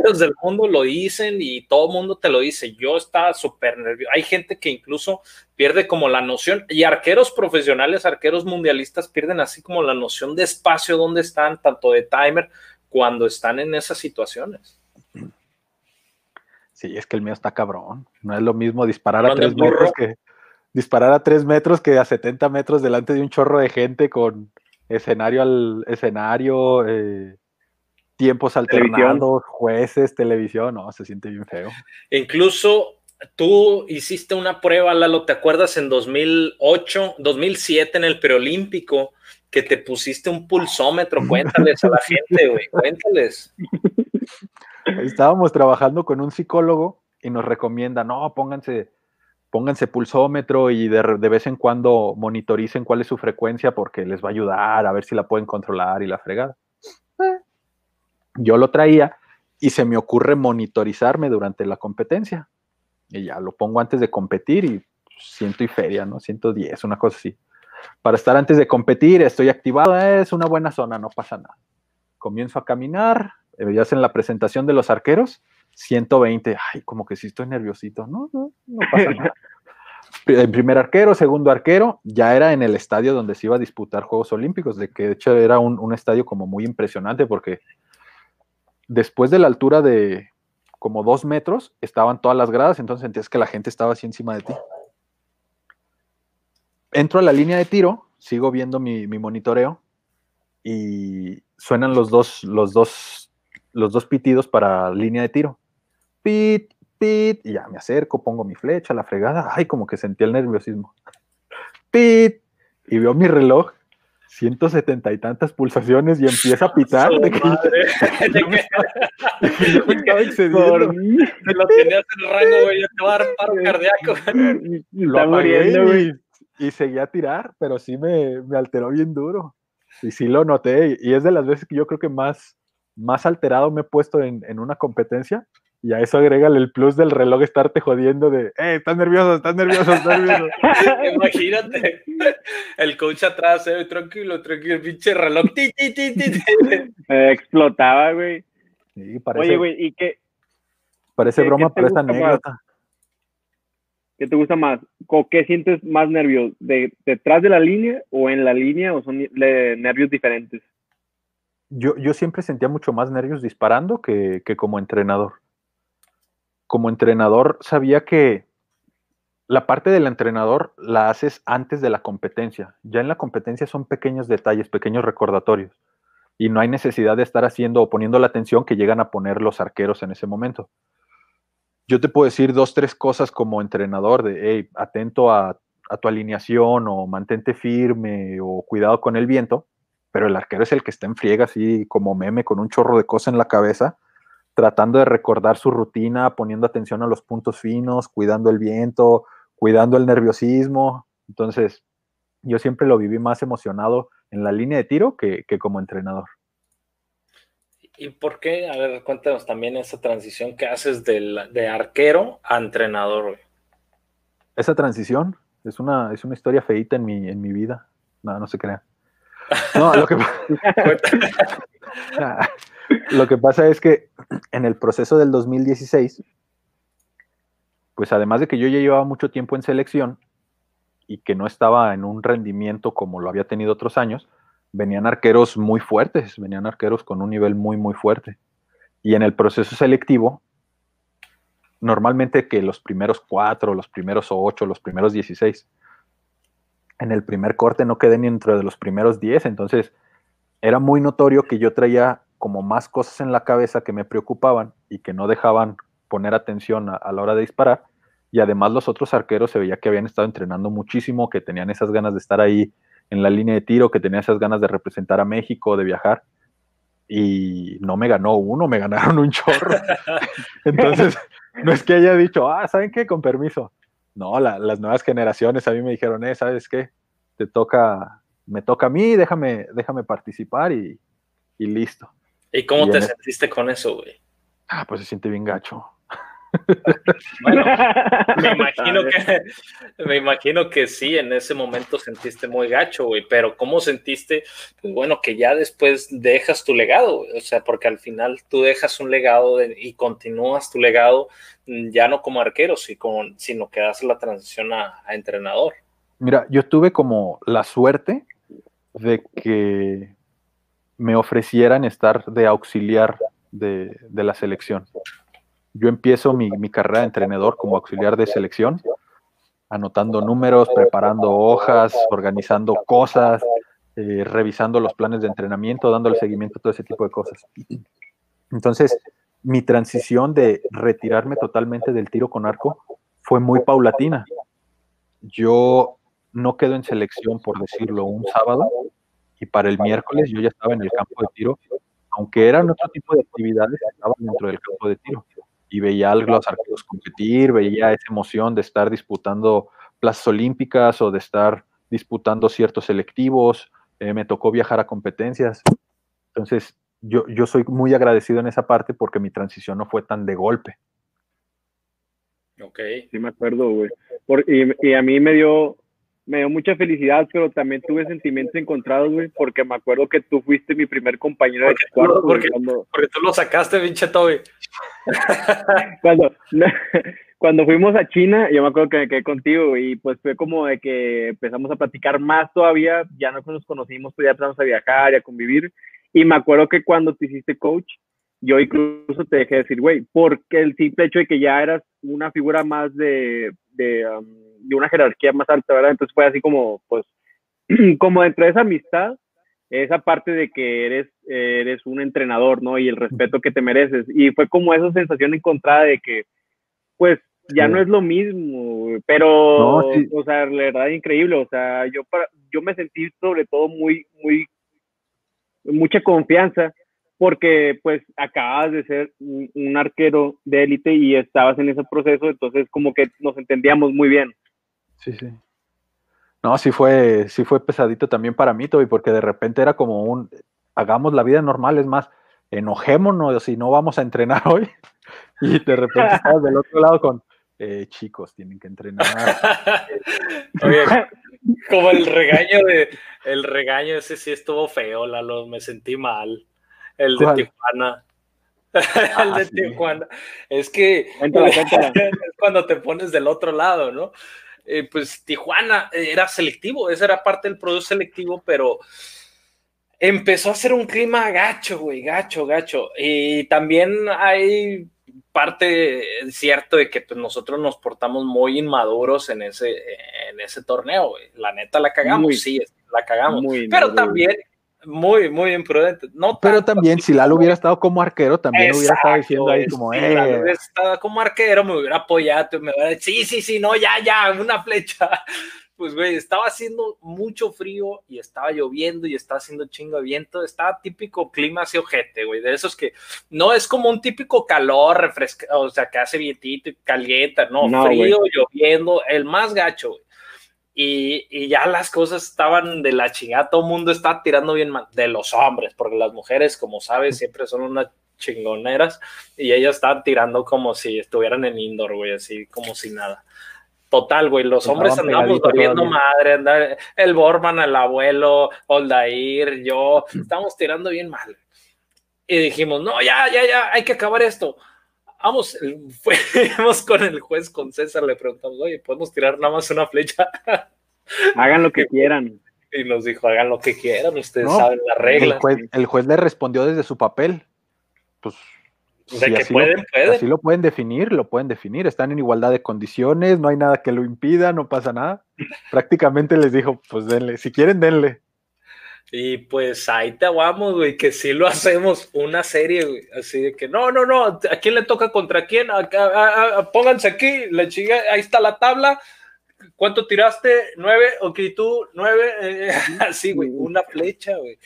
los del mundo lo dicen y todo el mundo te lo dice. Yo estaba súper nervioso. Hay gente que incluso pierde como la noción, y arqueros profesionales, arqueros mundialistas pierden así como la noción de espacio donde están, tanto de timer, cuando están en esas situaciones. Sí, es que el mío está cabrón. No es lo mismo disparar a tres metros que disparar a tres metros que a 70 metros delante de un chorro de gente con escenario al escenario. Eh, tiempos alternados, jueces, televisión, no, se siente bien feo. Incluso tú hiciste una prueba, Lalo, ¿te acuerdas en 2008, 2007 en el preolímpico que te pusiste un pulsómetro? Cuéntales a la gente, güey, cuéntales. Estábamos trabajando con un psicólogo y nos recomienda, no, pónganse, pónganse pulsómetro y de, de, vez en cuando monitoricen cuál es su frecuencia porque les va a ayudar a ver si la pueden controlar y la fregada. Yo lo traía y se me ocurre monitorizarme durante la competencia. Y ya lo pongo antes de competir y ciento y feria, ¿no? 110, una cosa así. Para estar antes de competir, estoy activado, es una buena zona, no pasa nada. Comienzo a caminar, eh, ya en la presentación de los arqueros, 120, ay, como que sí estoy nerviosito, no, no, no pasa nada. El primer arquero, segundo arquero, ya era en el estadio donde se iba a disputar Juegos Olímpicos, de que de hecho era un, un estadio como muy impresionante porque después de la altura de como dos metros estaban todas las gradas, entonces sentías que la gente estaba así encima de ti. Entro a la línea de tiro, sigo viendo mi, monitoreo y suenan los dos, los dos, los dos pitidos para línea de tiro. Pit, pit, y ya me acerco, pongo mi flecha, la fregada, ay, como que sentí el nerviosismo. Pit, y veo mi reloj 170 y tantas pulsaciones y empieza a pitar. de que, madre. me estaba excediendo. Te lo tenías en rango, güey, te va a dar paro cardíaco. Y, lo muriendo, güey. Y, seguía a tirar, pero sí me, me, alteró bien duro. Y sí lo noté. Y es de las veces que yo creo que más, más alterado me he puesto en, en una competencia y a eso agrégale el plus del reloj estarte jodiendo de, eh, estás nervioso, estás nervioso, estás nervioso. Imagínate, el coach atrás, eh, tranquilo, tranquilo, el pinche reloj, ti, ti, ti, ti. explotaba, güey. Sí, parece, Oye, güey, ¿y qué? Parece broma, pero es anécdota. ¿Qué te gusta más? ¿O qué sientes más nervios? ¿De, ¿Detrás de la línea o en la línea o son nervios diferentes? Yo, yo siempre sentía mucho más nervios disparando que, que como entrenador como entrenador sabía que la parte del entrenador la haces antes de la competencia. Ya en la competencia son pequeños detalles, pequeños recordatorios. Y no hay necesidad de estar haciendo o poniendo la atención que llegan a poner los arqueros en ese momento. Yo te puedo decir dos, tres cosas como entrenador de, hey, atento a, a tu alineación o mantente firme o cuidado con el viento, pero el arquero es el que está en friega así como meme con un chorro de cosas en la cabeza tratando de recordar su rutina, poniendo atención a los puntos finos, cuidando el viento, cuidando el nerviosismo. Entonces, yo siempre lo viví más emocionado en la línea de tiro que, como entrenador. ¿Y por qué? A ver, cuéntanos también esa transición que haces de, arquero a entrenador. Esa transición es una, es una historia feita en mi, en mi vida. No, no se crean. No, lo que, lo que pasa es que en el proceso del 2016, pues además de que yo ya llevaba mucho tiempo en selección y que no estaba en un rendimiento como lo había tenido otros años, venían arqueros muy fuertes, venían arqueros con un nivel muy, muy fuerte. Y en el proceso selectivo, normalmente que los primeros cuatro, los primeros ocho, los primeros dieciséis, en el primer corte no quedé ni entre de los primeros diez, entonces era muy notorio que yo traía como más cosas en la cabeza que me preocupaban y que no dejaban poner atención a, la hora de disparar. Y además los otros arqueros se veía que habían estado entrenando muchísimo, que tenían esas ganas de estar ahí en la línea de tiro, que tenían esas ganas de representar a México, de viajar. Y no me ganó uno, me ganaron un chorro. Entonces, no es que haya dicho, ah, ¿saben qué? Con permiso. No, las nuevas generaciones a mí me dijeron, eh, ¿sabes qué? Te toca, me toca a mí, déjame, déjame participar y, y listo. ¿Y cómo te sentiste con eso, güey? Ah, pues se siente bien gacho. Bueno, me imagino que, me imagino que sí, en ese momento sentiste muy gacho, güey, pero ¿cómo sentiste? Pues bueno, que ya después dejas tu legado, o sea, porque al final tú dejas un legado y continúas tu legado mm, ya no como arquero, sino que das la transición a entrenador. Mira, yo tuve como la suerte de que me ofrecieran estar de auxiliar de, la selección. Yo empiezo mi, carrera de entrenador como auxiliar de selección, anotando números, preparando hojas, organizando cosas, eh, revisando los planes de entrenamiento, dándole seguimiento a todo ese tipo de cosas. Entonces, mi transición de retirarme totalmente del tiro con arco fue muy paulatina. Yo no quedo en selección, por decirlo, un sábado, y para el miércoles yo ya estaba en el campo de tiro, aunque eran otro tipo de actividades, estaba dentro del campo de tiro y veía a los arqueros competir, veía esa emoción de estar disputando plazas olímpicas o de estar disputando ciertos selectivos, eh, me tocó viajar a competencias. Entonces, yo, yo soy muy agradecido en esa parte porque mi transición no fue tan de golpe. Ok. Sí, me acuerdo, güey. Y, y, a mí me dio, me dio mucha felicidad, pero también tuve sentimientos encontrados, güey, porque me acuerdo que tú fuiste mi primer compañero de cuarto. Porque, porque, tú lo sacaste, pinche Toby. cuando, cuando fuimos a China, yo me acuerdo que me quedé contigo, y pues fue como de que empezamos a platicar más todavía, ya no nos conocimos, pues ya empezamos a viajar y a convivir, y me acuerdo que cuando te hiciste coach, yo incluso te dejé decir, güey, porque el simple hecho de que ya eras una figura más de, de, um, de una jerarquía más alta, ¿verdad? Entonces fue así como, pues, como dentro de esa amistad, esa parte de que eres, eres un entrenador, ¿no? Y el respeto que te mereces. Y fue como esa sensación encontrada de que, pues, ya no es lo mismo, pero, o sea, la verdad, increíble. O sea, yo, para, yo me sentí sobre todo muy, muy, mucha confianza porque pues acabas de ser un, arquero de élite y estabas en ese proceso, entonces como que nos entendíamos muy bien. Sí, sí. No, sí fue, sí fue pesadito también para mí, Toby, porque de repente era como un, hagamos la vida normal, es más, enojémonos si no vamos a entrenar hoy. Y de repente estabas del otro lado con, eh, chicos, tienen que entrenar. Oye, como el regaño de, el regaño ese sí estuvo feo, Lalo, me sentí mal. El de Tijuana. el de ah, Tijuana. Es que es cuando te pones del otro lado, ¿no? Eh, pues Tijuana era selectivo, esa era parte del producto selectivo, pero empezó a ser un clima gacho, güey, gacho, gacho. Y también hay parte cierto de que pues, nosotros nos portamos muy inmaduros en ese, en ese torneo, güey. La neta la cagamos, sí, la cagamos. pero también muy, muy imprudente. No pero también, si Lalo hubiera estado como arquero, también hubiera estado diciendo ahí como, eh. hubiera estado como arquero, me hubiera apoyado, me hubiera dicho, sí, sí, sí, no, ya, ya, una flecha. Pues, güey, estaba haciendo mucho frío y estaba lloviendo y estaba haciendo chingo de viento. Estaba típico clima así ojete, güey, de esos que no es como un típico calor, refresca, o sea, que hace vientito y calienta, no, frío, lloviendo, el más gacho, güey. Y, ya las cosas estaban de la chingada, todo el mundo está tirando bien de los hombres, porque las mujeres, como sabes, siempre son unas chingoneras y ellas estaban tirando como si estuvieran en indoor, güey, así como si nada. Total, güey, los hombres andamos viendo madre, el Borman, el abuelo, Oldair, yo, estamos tirando bien mal. Y dijimos, no, ya, ya, ya, hay que acabar esto. Vamos, fuimos con el juez, con César, le preguntamos, oye, ¿podemos tirar nada más una flecha? Hagan lo que quieran. Y nos dijo, hagan lo que quieran, ustedes saben las reglas. El juez, le respondió desde su papel, pues de que pueden, lo, pueden. Así lo pueden definir, lo pueden definir. Están en igualdad de condiciones, no hay nada que lo impida, no pasa nada. Prácticamente les dijo, pues denle, si quieren, denle. Y pues ahí te aguamos, güey, que sí lo hacemos una serie, güey. Así de que no, no, no, ¿a quién le toca contra quién? pónganse aquí, la chica, ahí está la tabla. ¿Cuánto tiraste? Nueve, ok, tú, nueve, eh, así, güey, una flecha, güey.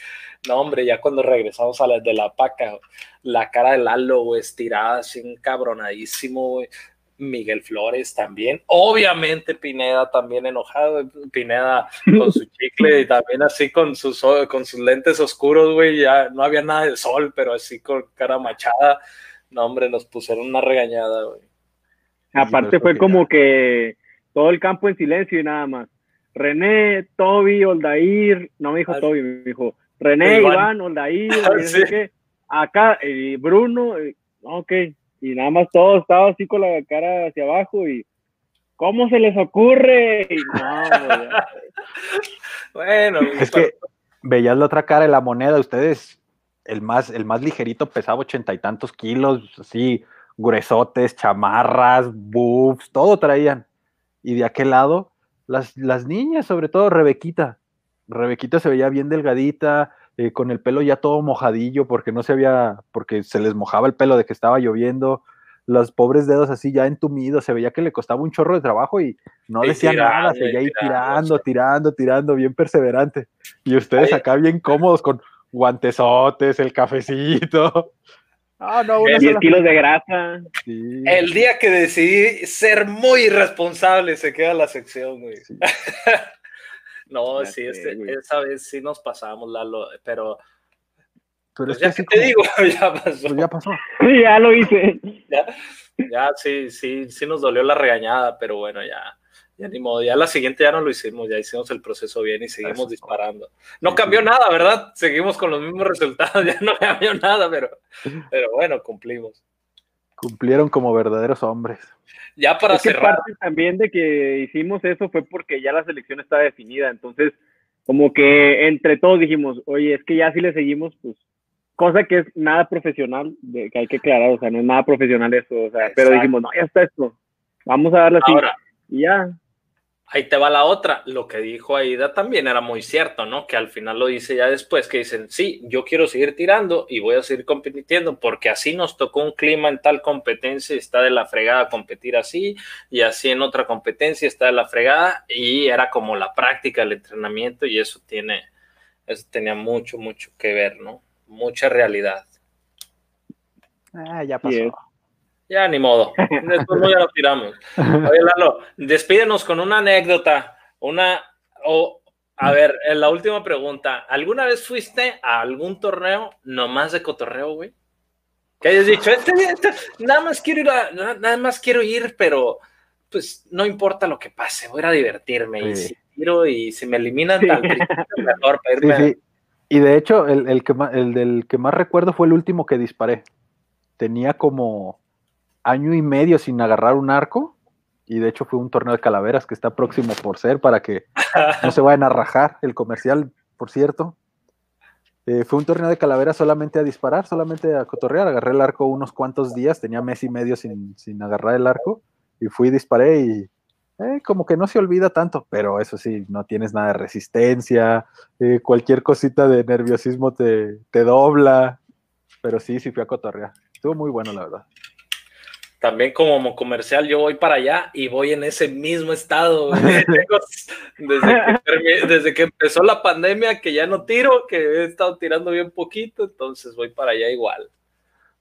No, hombre, ya cuando regresamos a la de la paca, la cara de Lalo, güey, estirada, así, encabronadísimo, güey. Miguel Flores también, obviamente Pineda también enojado, Pineda con su chicle y también así con sus, con sus lentes oscuros, güey, ya no había nada de sol, pero así con cara machada, no hombre, nos pusieron una regañada, güey. Aparte fue como que todo el campo en silencio y nada más. René, Toby, Oldair, no me dijo ah, Toby, me dijo René, Iván, Oldair, acá, y Bruno, ok, y nada más todo estaba así con la cara hacia abajo y ¿cómo se les ocurre? bueno, es que veías la otra cara de la moneda, ustedes, el más, el más ligerito pesaba ochenta y tantos kilos, así, gruesotes, chamarras, buffs, todo traían. Y de aquel lado, las, las niñas, sobre todo Rebequita. Rebequita se veía bien delgadita, eh, con el pelo ya todo mojadillo porque no se había, porque se les mojaba el pelo de que estaba lloviendo, los pobres dedos así ya entumidos, se veía que le costaba un chorro de trabajo y no decía nada, seguía ahí tirando, tirando, tirando, bien perseverante. Y ustedes acá bien cómodos con guantesotes, el cafecito. Ah, no, 10 kilos de grasa. El día que decidí ser muy irresponsable se queda la sección, güey. No, sí, este, esa vez sí nos pasamos, Lalo, pero. Pero pues ya que te digo, ya pasó. Pues ya pasó. ya lo hice. Ya, ya, sí, sí, sí nos dolió la regañada, pero bueno, ya, ya ni modo. Ya la siguiente ya no lo hicimos, ya hicimos el proceso bien y seguimos disparando. No cambió nada, ¿verdad? Seguimos con los mismos resultados, ya no cambió nada, pero, pero bueno, cumplimos. Cumplieron como verdaderos hombres. Ya para cerrar. parte también de que hicimos eso fue porque ya la selección estaba definida. Entonces, como que entre todos dijimos, oye, es que ya si le seguimos, pues cosa que es nada profesional, de, que hay que aclarar, o sea, no es nada profesional eso, o sea, pero dijimos, no, ya está esto, vamos a darle así. Ahora, y ya. Ahí te va la otra. Lo que dijo Aida también era muy cierto, ¿no? Que al final lo dice ya después, que dicen, sí, yo quiero seguir tirando y voy a seguir compitiendo porque así nos tocó un clima en tal competencia y está de la fregada competir así y así en otra competencia está de la fregada y era como la práctica, el entrenamiento y eso tiene, eso tenía mucho, mucho que ver, ¿no? Mucha realidad. Ah, ya pasó. Ya, ni modo. Después ya lo tiramos. Oye, Lalo, despídenos con una anécdota. Una. O, a ver, en la última pregunta. ¿Alguna vez fuiste a algún torneo nomás de cotorreo, güey? Que hayas dicho, este, este, nada más quiero ir nada más quiero ir, pero pues no importa lo que pase, voy a divertirme. Y si tiro y si me eliminan, mejor para irme. Y de hecho, el, el, que el del que más recuerdo fue el último que disparé. Tenía como año y medio sin agarrar un arco y de hecho fue un torneo de calaveras que está próximo por ser para que no se vayan a rajar el comercial, por cierto. Eh, fue un torneo de calaveras solamente a disparar, solamente a cotorrear. Agarré el arco unos cuantos días, tenía mes y medio sin, agarrar el arco y fui disparé y eh, como que no se olvida tanto, pero eso sí, no tienes nada de resistencia, eh, cualquier cosita de nerviosismo te, te dobla, pero sí, sí fui a cotorrear. Estuvo muy bueno, la verdad también como comercial yo voy para allá y voy en ese mismo estado. desde, que, empezó la pandemia que ya no tiro, que he estado tirando bien poquito, entonces voy para allá igual.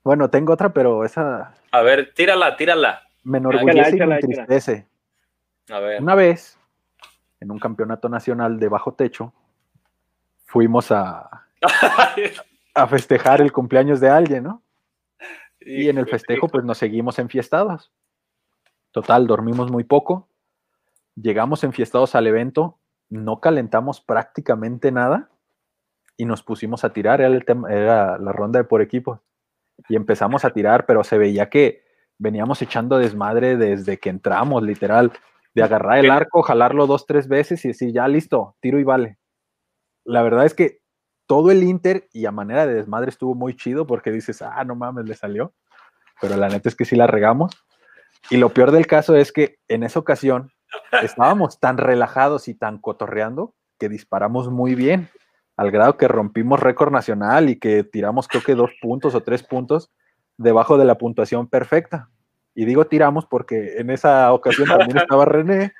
Bueno, tengo otra, pero esa... A ver, tírala, tírala. Me enorgullece y me entristece. A ver. Una vez, en un campeonato nacional de bajo techo, fuimos a, a festejar el cumpleaños de alguien, ¿no? Y en el festejo, pues nos seguimos enfiestados. Total, dormimos muy poco. Llegamos enfiestados al evento, no calentamos prácticamente nada y nos pusimos a tirar. Era, el era la ronda de por equipo. Y empezamos a tirar, pero se veía que veníamos echando desmadre desde que entramos, literal, de agarrar el arco, jalarlo dos, tres veces y decir, ya listo, tiro y vale. La verdad es que todo el Inter y a manera de desmadre estuvo muy chido porque dices, ah, no mames, le salió. Pero la neta es que sí la regamos. Y lo peor del caso es que en esa ocasión estábamos tan relajados y tan cotorreando que disparamos muy bien, al grado que rompimos récord nacional y que tiramos creo que dos puntos o tres puntos debajo de la puntuación perfecta. Y digo tiramos porque en esa ocasión también estaba René,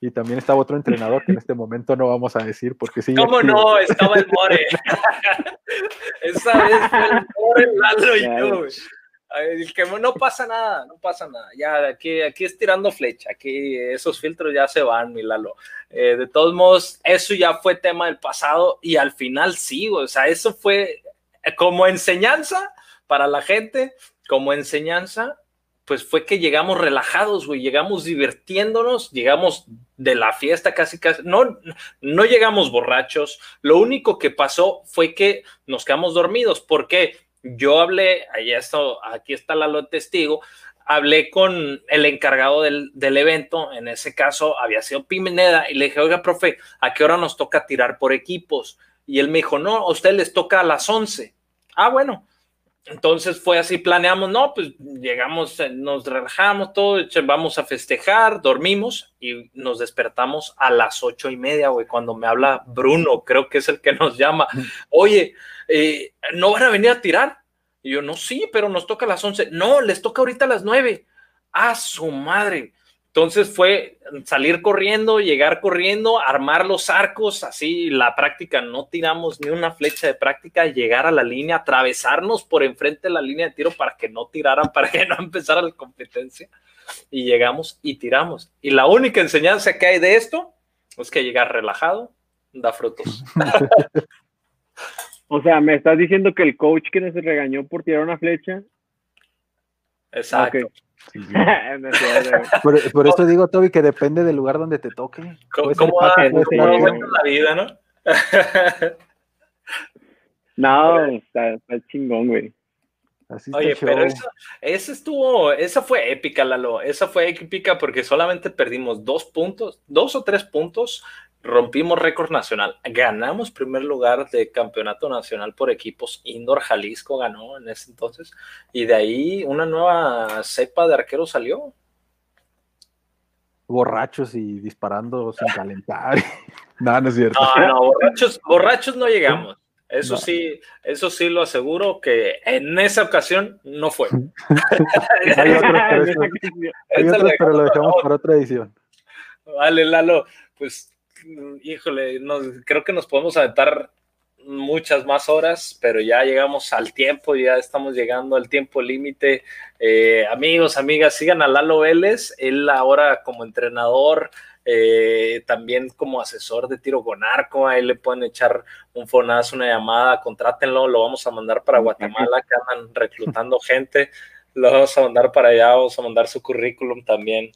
y también estaba otro entrenador que en este momento no vamos a decir porque sí. ¿Cómo no? Estaba el More. Esa vez fue el More, Lalo y yo. El que no pasa nada, no pasa nada. Ya aquí, aquí es tirando flecha. Aquí esos filtros ya se van, mi Lalo. Eh, de todos modos, eso ya fue tema del pasado y al final sí, o sea, eso fue como enseñanza para la gente, como enseñanza pues fue que llegamos relajados, güey, llegamos divirtiéndonos, llegamos de la fiesta casi, casi, no, no llegamos borrachos, lo único que pasó fue que nos quedamos dormidos, porque yo hablé, ahí esto, aquí está la testigo, hablé con el encargado del, del, evento, en ese caso había sido Pimeneda, y le dije, oiga, profe, ¿a qué hora nos toca tirar por equipos? Y él me dijo, no, a usted les toca a las 11. Ah, bueno, entonces fue así, planeamos, no, pues llegamos, eh, nos relajamos todo, vamos a festejar, dormimos y nos despertamos a las ocho y media, güey, cuando me habla Bruno, creo que es el que nos llama, oye, eh, ¿no van a venir a tirar? Y yo, no, sí, pero nos toca a las once, no, les toca ahorita a las nueve, a su madre, entonces fue salir corriendo, llegar corriendo, armar los arcos, así la práctica, no tiramos ni una flecha de práctica, llegar a la línea, atravesarnos por enfrente de la línea de tiro para que no tiraran, para que no empezara la competencia. Y llegamos y tiramos. Y la única enseñanza que hay de esto es que llegar relajado da frutos. o sea, me estás diciendo que el coach que nos regañó por tirar una flecha. Exacto. por, eso digo, Toby, que depende del lugar donde te toque. ¿Cómo, va, la vida, no? no, está, chingón, güey. Oye, pero eso, estuvo, esa fue épica, Lalo. Esa fue épica porque solamente perdimos dos puntos, dos o tres puntos rompimos récord nacional, ganamos primer lugar de campeonato nacional por equipos, Indoor Jalisco ganó en ese entonces, y de ahí una nueva cepa de arqueros salió. Borrachos y disparando sin calentar. no, no es cierto. No, no, borrachos, borrachos no llegamos. Eso sí, eso sí lo aseguro que en esa ocasión no fue. hay otros, pero, lo dejamos para otra edición. Vale, Lalo, pues híjole, creo que nos podemos aventar muchas más horas, pero ya llegamos al tiempo, ya estamos llegando al tiempo límite. Eh, amigos, amigas, sigan a Lalo Vélez, él ahora como entrenador, eh, también como asesor de tiro con arco, ahí le pueden echar un fonazo, una llamada, contrátenlo, lo vamos a mandar para Guatemala, que andan reclutando gente, lo vamos a mandar para allá, vamos a mandar su currículum también.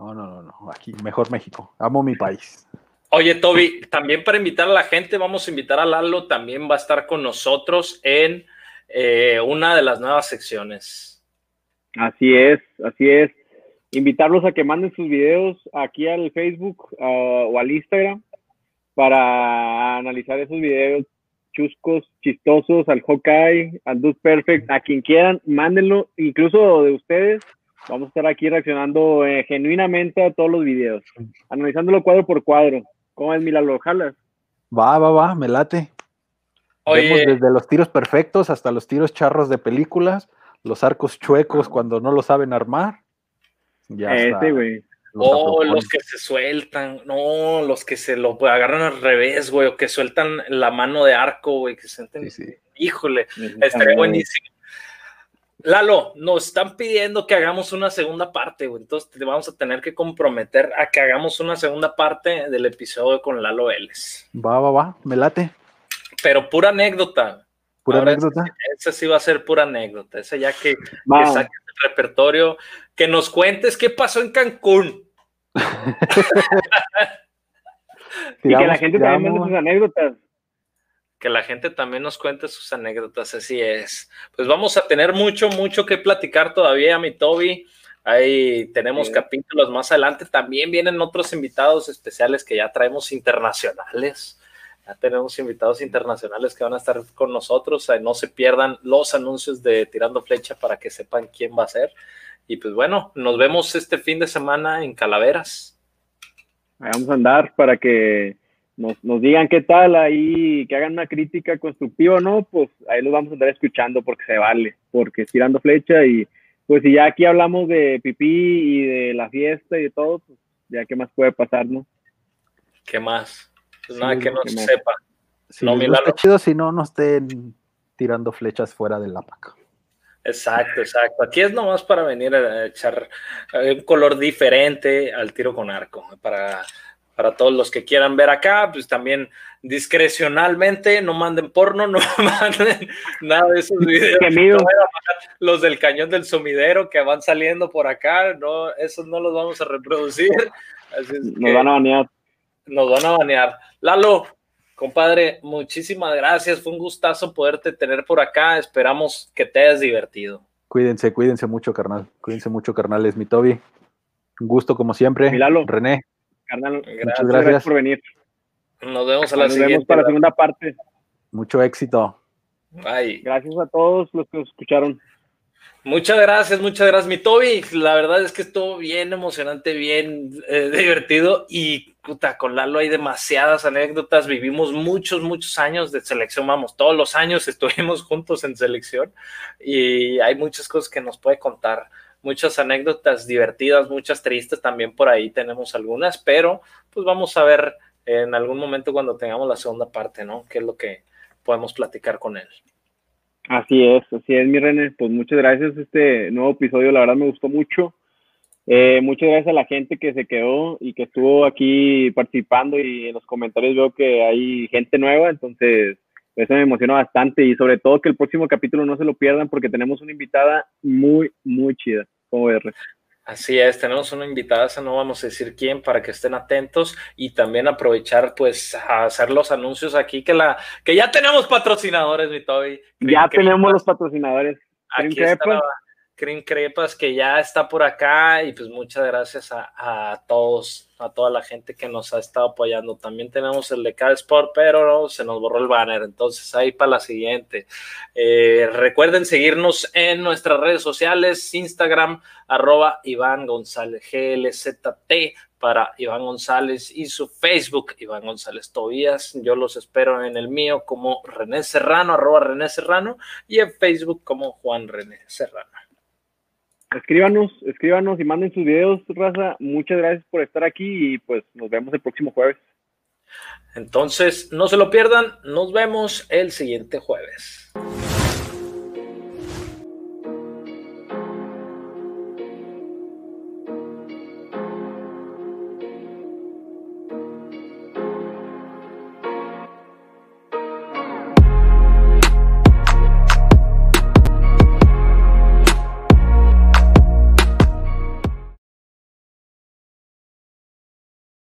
No, no, no, no. Aquí, mejor México. Amo mi país. Oye, Toby, también para invitar a la gente, vamos a invitar a Lalo, también va a estar con nosotros en eh, una de las nuevas secciones. Así es, así es. Invitarlos a que manden sus videos aquí al Facebook o al Instagram para analizar esos videos chuscos, chistosos, al Hawkeye, al Dude Perfect, a quien quieran, mándenlo, incluso de ustedes, Vamos a estar aquí reaccionando eh, genuinamente a todos los videos, analizándolo cuadro por cuadro. ¿Cómo es, Milalo? ¿Jalas? Va, va, va, me late. Vemos desde los tiros perfectos hasta los tiros charros de películas, los arcos chuecos cuando no lo saben armar. Ya este, güey. oh, los que se sueltan, no, los que se lo agarran al revés, güey, o que sueltan la mano de arco, güey, que se sienten. Híjole, estaría buenísimo. Lalo, nos están pidiendo que hagamos una segunda parte, güey. Entonces te vamos a tener que comprometer a que hagamos una segunda parte del episodio con Lalo Vélez. Va, va, va, me late. Pero pura anécdota. Pura anécdota. Esa sí va a ser pura anécdota. Esa ya que, que saques el repertorio, que nos cuentes qué pasó en Cancún. y que la gente también mande sus anécdotas que la gente también nos cuente sus anécdotas, así es. Pues vamos a tener mucho, mucho que platicar todavía, mi Toby. Ahí tenemos capítulos más adelante. También vienen otros invitados especiales que ya traemos internacionales. Ya tenemos invitados internacionales que van a estar con nosotros. No se pierdan los anuncios de Tirando Flecha para que sepan quién va a ser. Y pues bueno, nos vemos este fin de semana en Calaveras. vamos a andar para que nos, digan qué tal ahí, que hagan una crítica constructiva o no, pues ahí los vamos a andar escuchando porque se vale, porque tirando flecha y pues si ya aquí hablamos de pipí y de la fiesta y de todo, pues ya qué más puede pasar, ¿no? ¿Qué más? Pues nada que no se sepa. Si no, está chido si no, no estén tirando flechas fuera del APAC. Exacto, exacto. Aquí es nomás para venir a echar un color diferente al tiro con arco, para para todos los que quieran ver acá, pues también discrecionalmente, no manden porno, no manden nada de esos videos. los del cañón del sumidero que van saliendo por acá, no, esos no los vamos a reproducir. nos van a banear. Nos van a banear. Lalo, compadre, muchísimas gracias. Fue un gustazo poderte tener por acá. Esperamos que te hayas divertido. Cuídense, cuídense mucho, carnal. Cuídense mucho, carnal. Es mi Toby. Un gusto como siempre. Lalo. René. Carnal, gracias, gracias. por venir. Nos vemos a la siguiente. Vemos para la segunda parte. Mucho éxito. Bye. Gracias a todos los que nos escucharon. Muchas gracias, muchas gracias, mi Toby. La verdad es que estuvo bien emocionante, bien eh, divertido y puta, con Lalo hay demasiadas anécdotas. Vivimos muchos, muchos años de selección, vamos, todos los años estuvimos juntos en selección y hay muchas cosas que nos puede contar muchas anécdotas divertidas, muchas tristes también por ahí tenemos algunas, pero pues vamos a ver en algún momento cuando tengamos la segunda parte, ¿no? ¿Qué es lo que podemos platicar con él? Así es, así es, mi René. Pues muchas gracias. Este nuevo episodio, la verdad, me gustó mucho. Eh, muchas gracias a la gente que se quedó y que estuvo aquí participando y en los comentarios veo que hay gente nueva, entonces eso me emociona bastante y sobre todo que el próximo capítulo no se lo pierdan porque tenemos una invitada muy, muy chida, como ver. Así es, tenemos una invitada, no vamos a decir quién, para que estén atentos y también aprovechar, pues, a hacer los anuncios aquí, que la que ya tenemos patrocinadores, mi Toby. Ya tenemos los patrocinadores. Aquí está Cream Crepas, que ya está por acá. Y pues muchas gracias a, todos, a toda la gente que nos ha estado apoyando. También tenemos el de Car Sport, pero se nos borró el banner. Entonces ahí para la siguiente. Eh, recuerden seguirnos en nuestras redes sociales, Instagram, arroba Iván González, GLZT para Iván González y su Facebook, Iván González Tobías. Yo los espero en el mío como René Serrano, arroba René Serrano, y en Facebook como Juan René Serrano. Escríbanos, escríbanos y manden sus videos, raza. Muchas gracias por estar aquí y pues nos vemos el próximo jueves. Entonces, no se lo pierdan, nos vemos el siguiente jueves.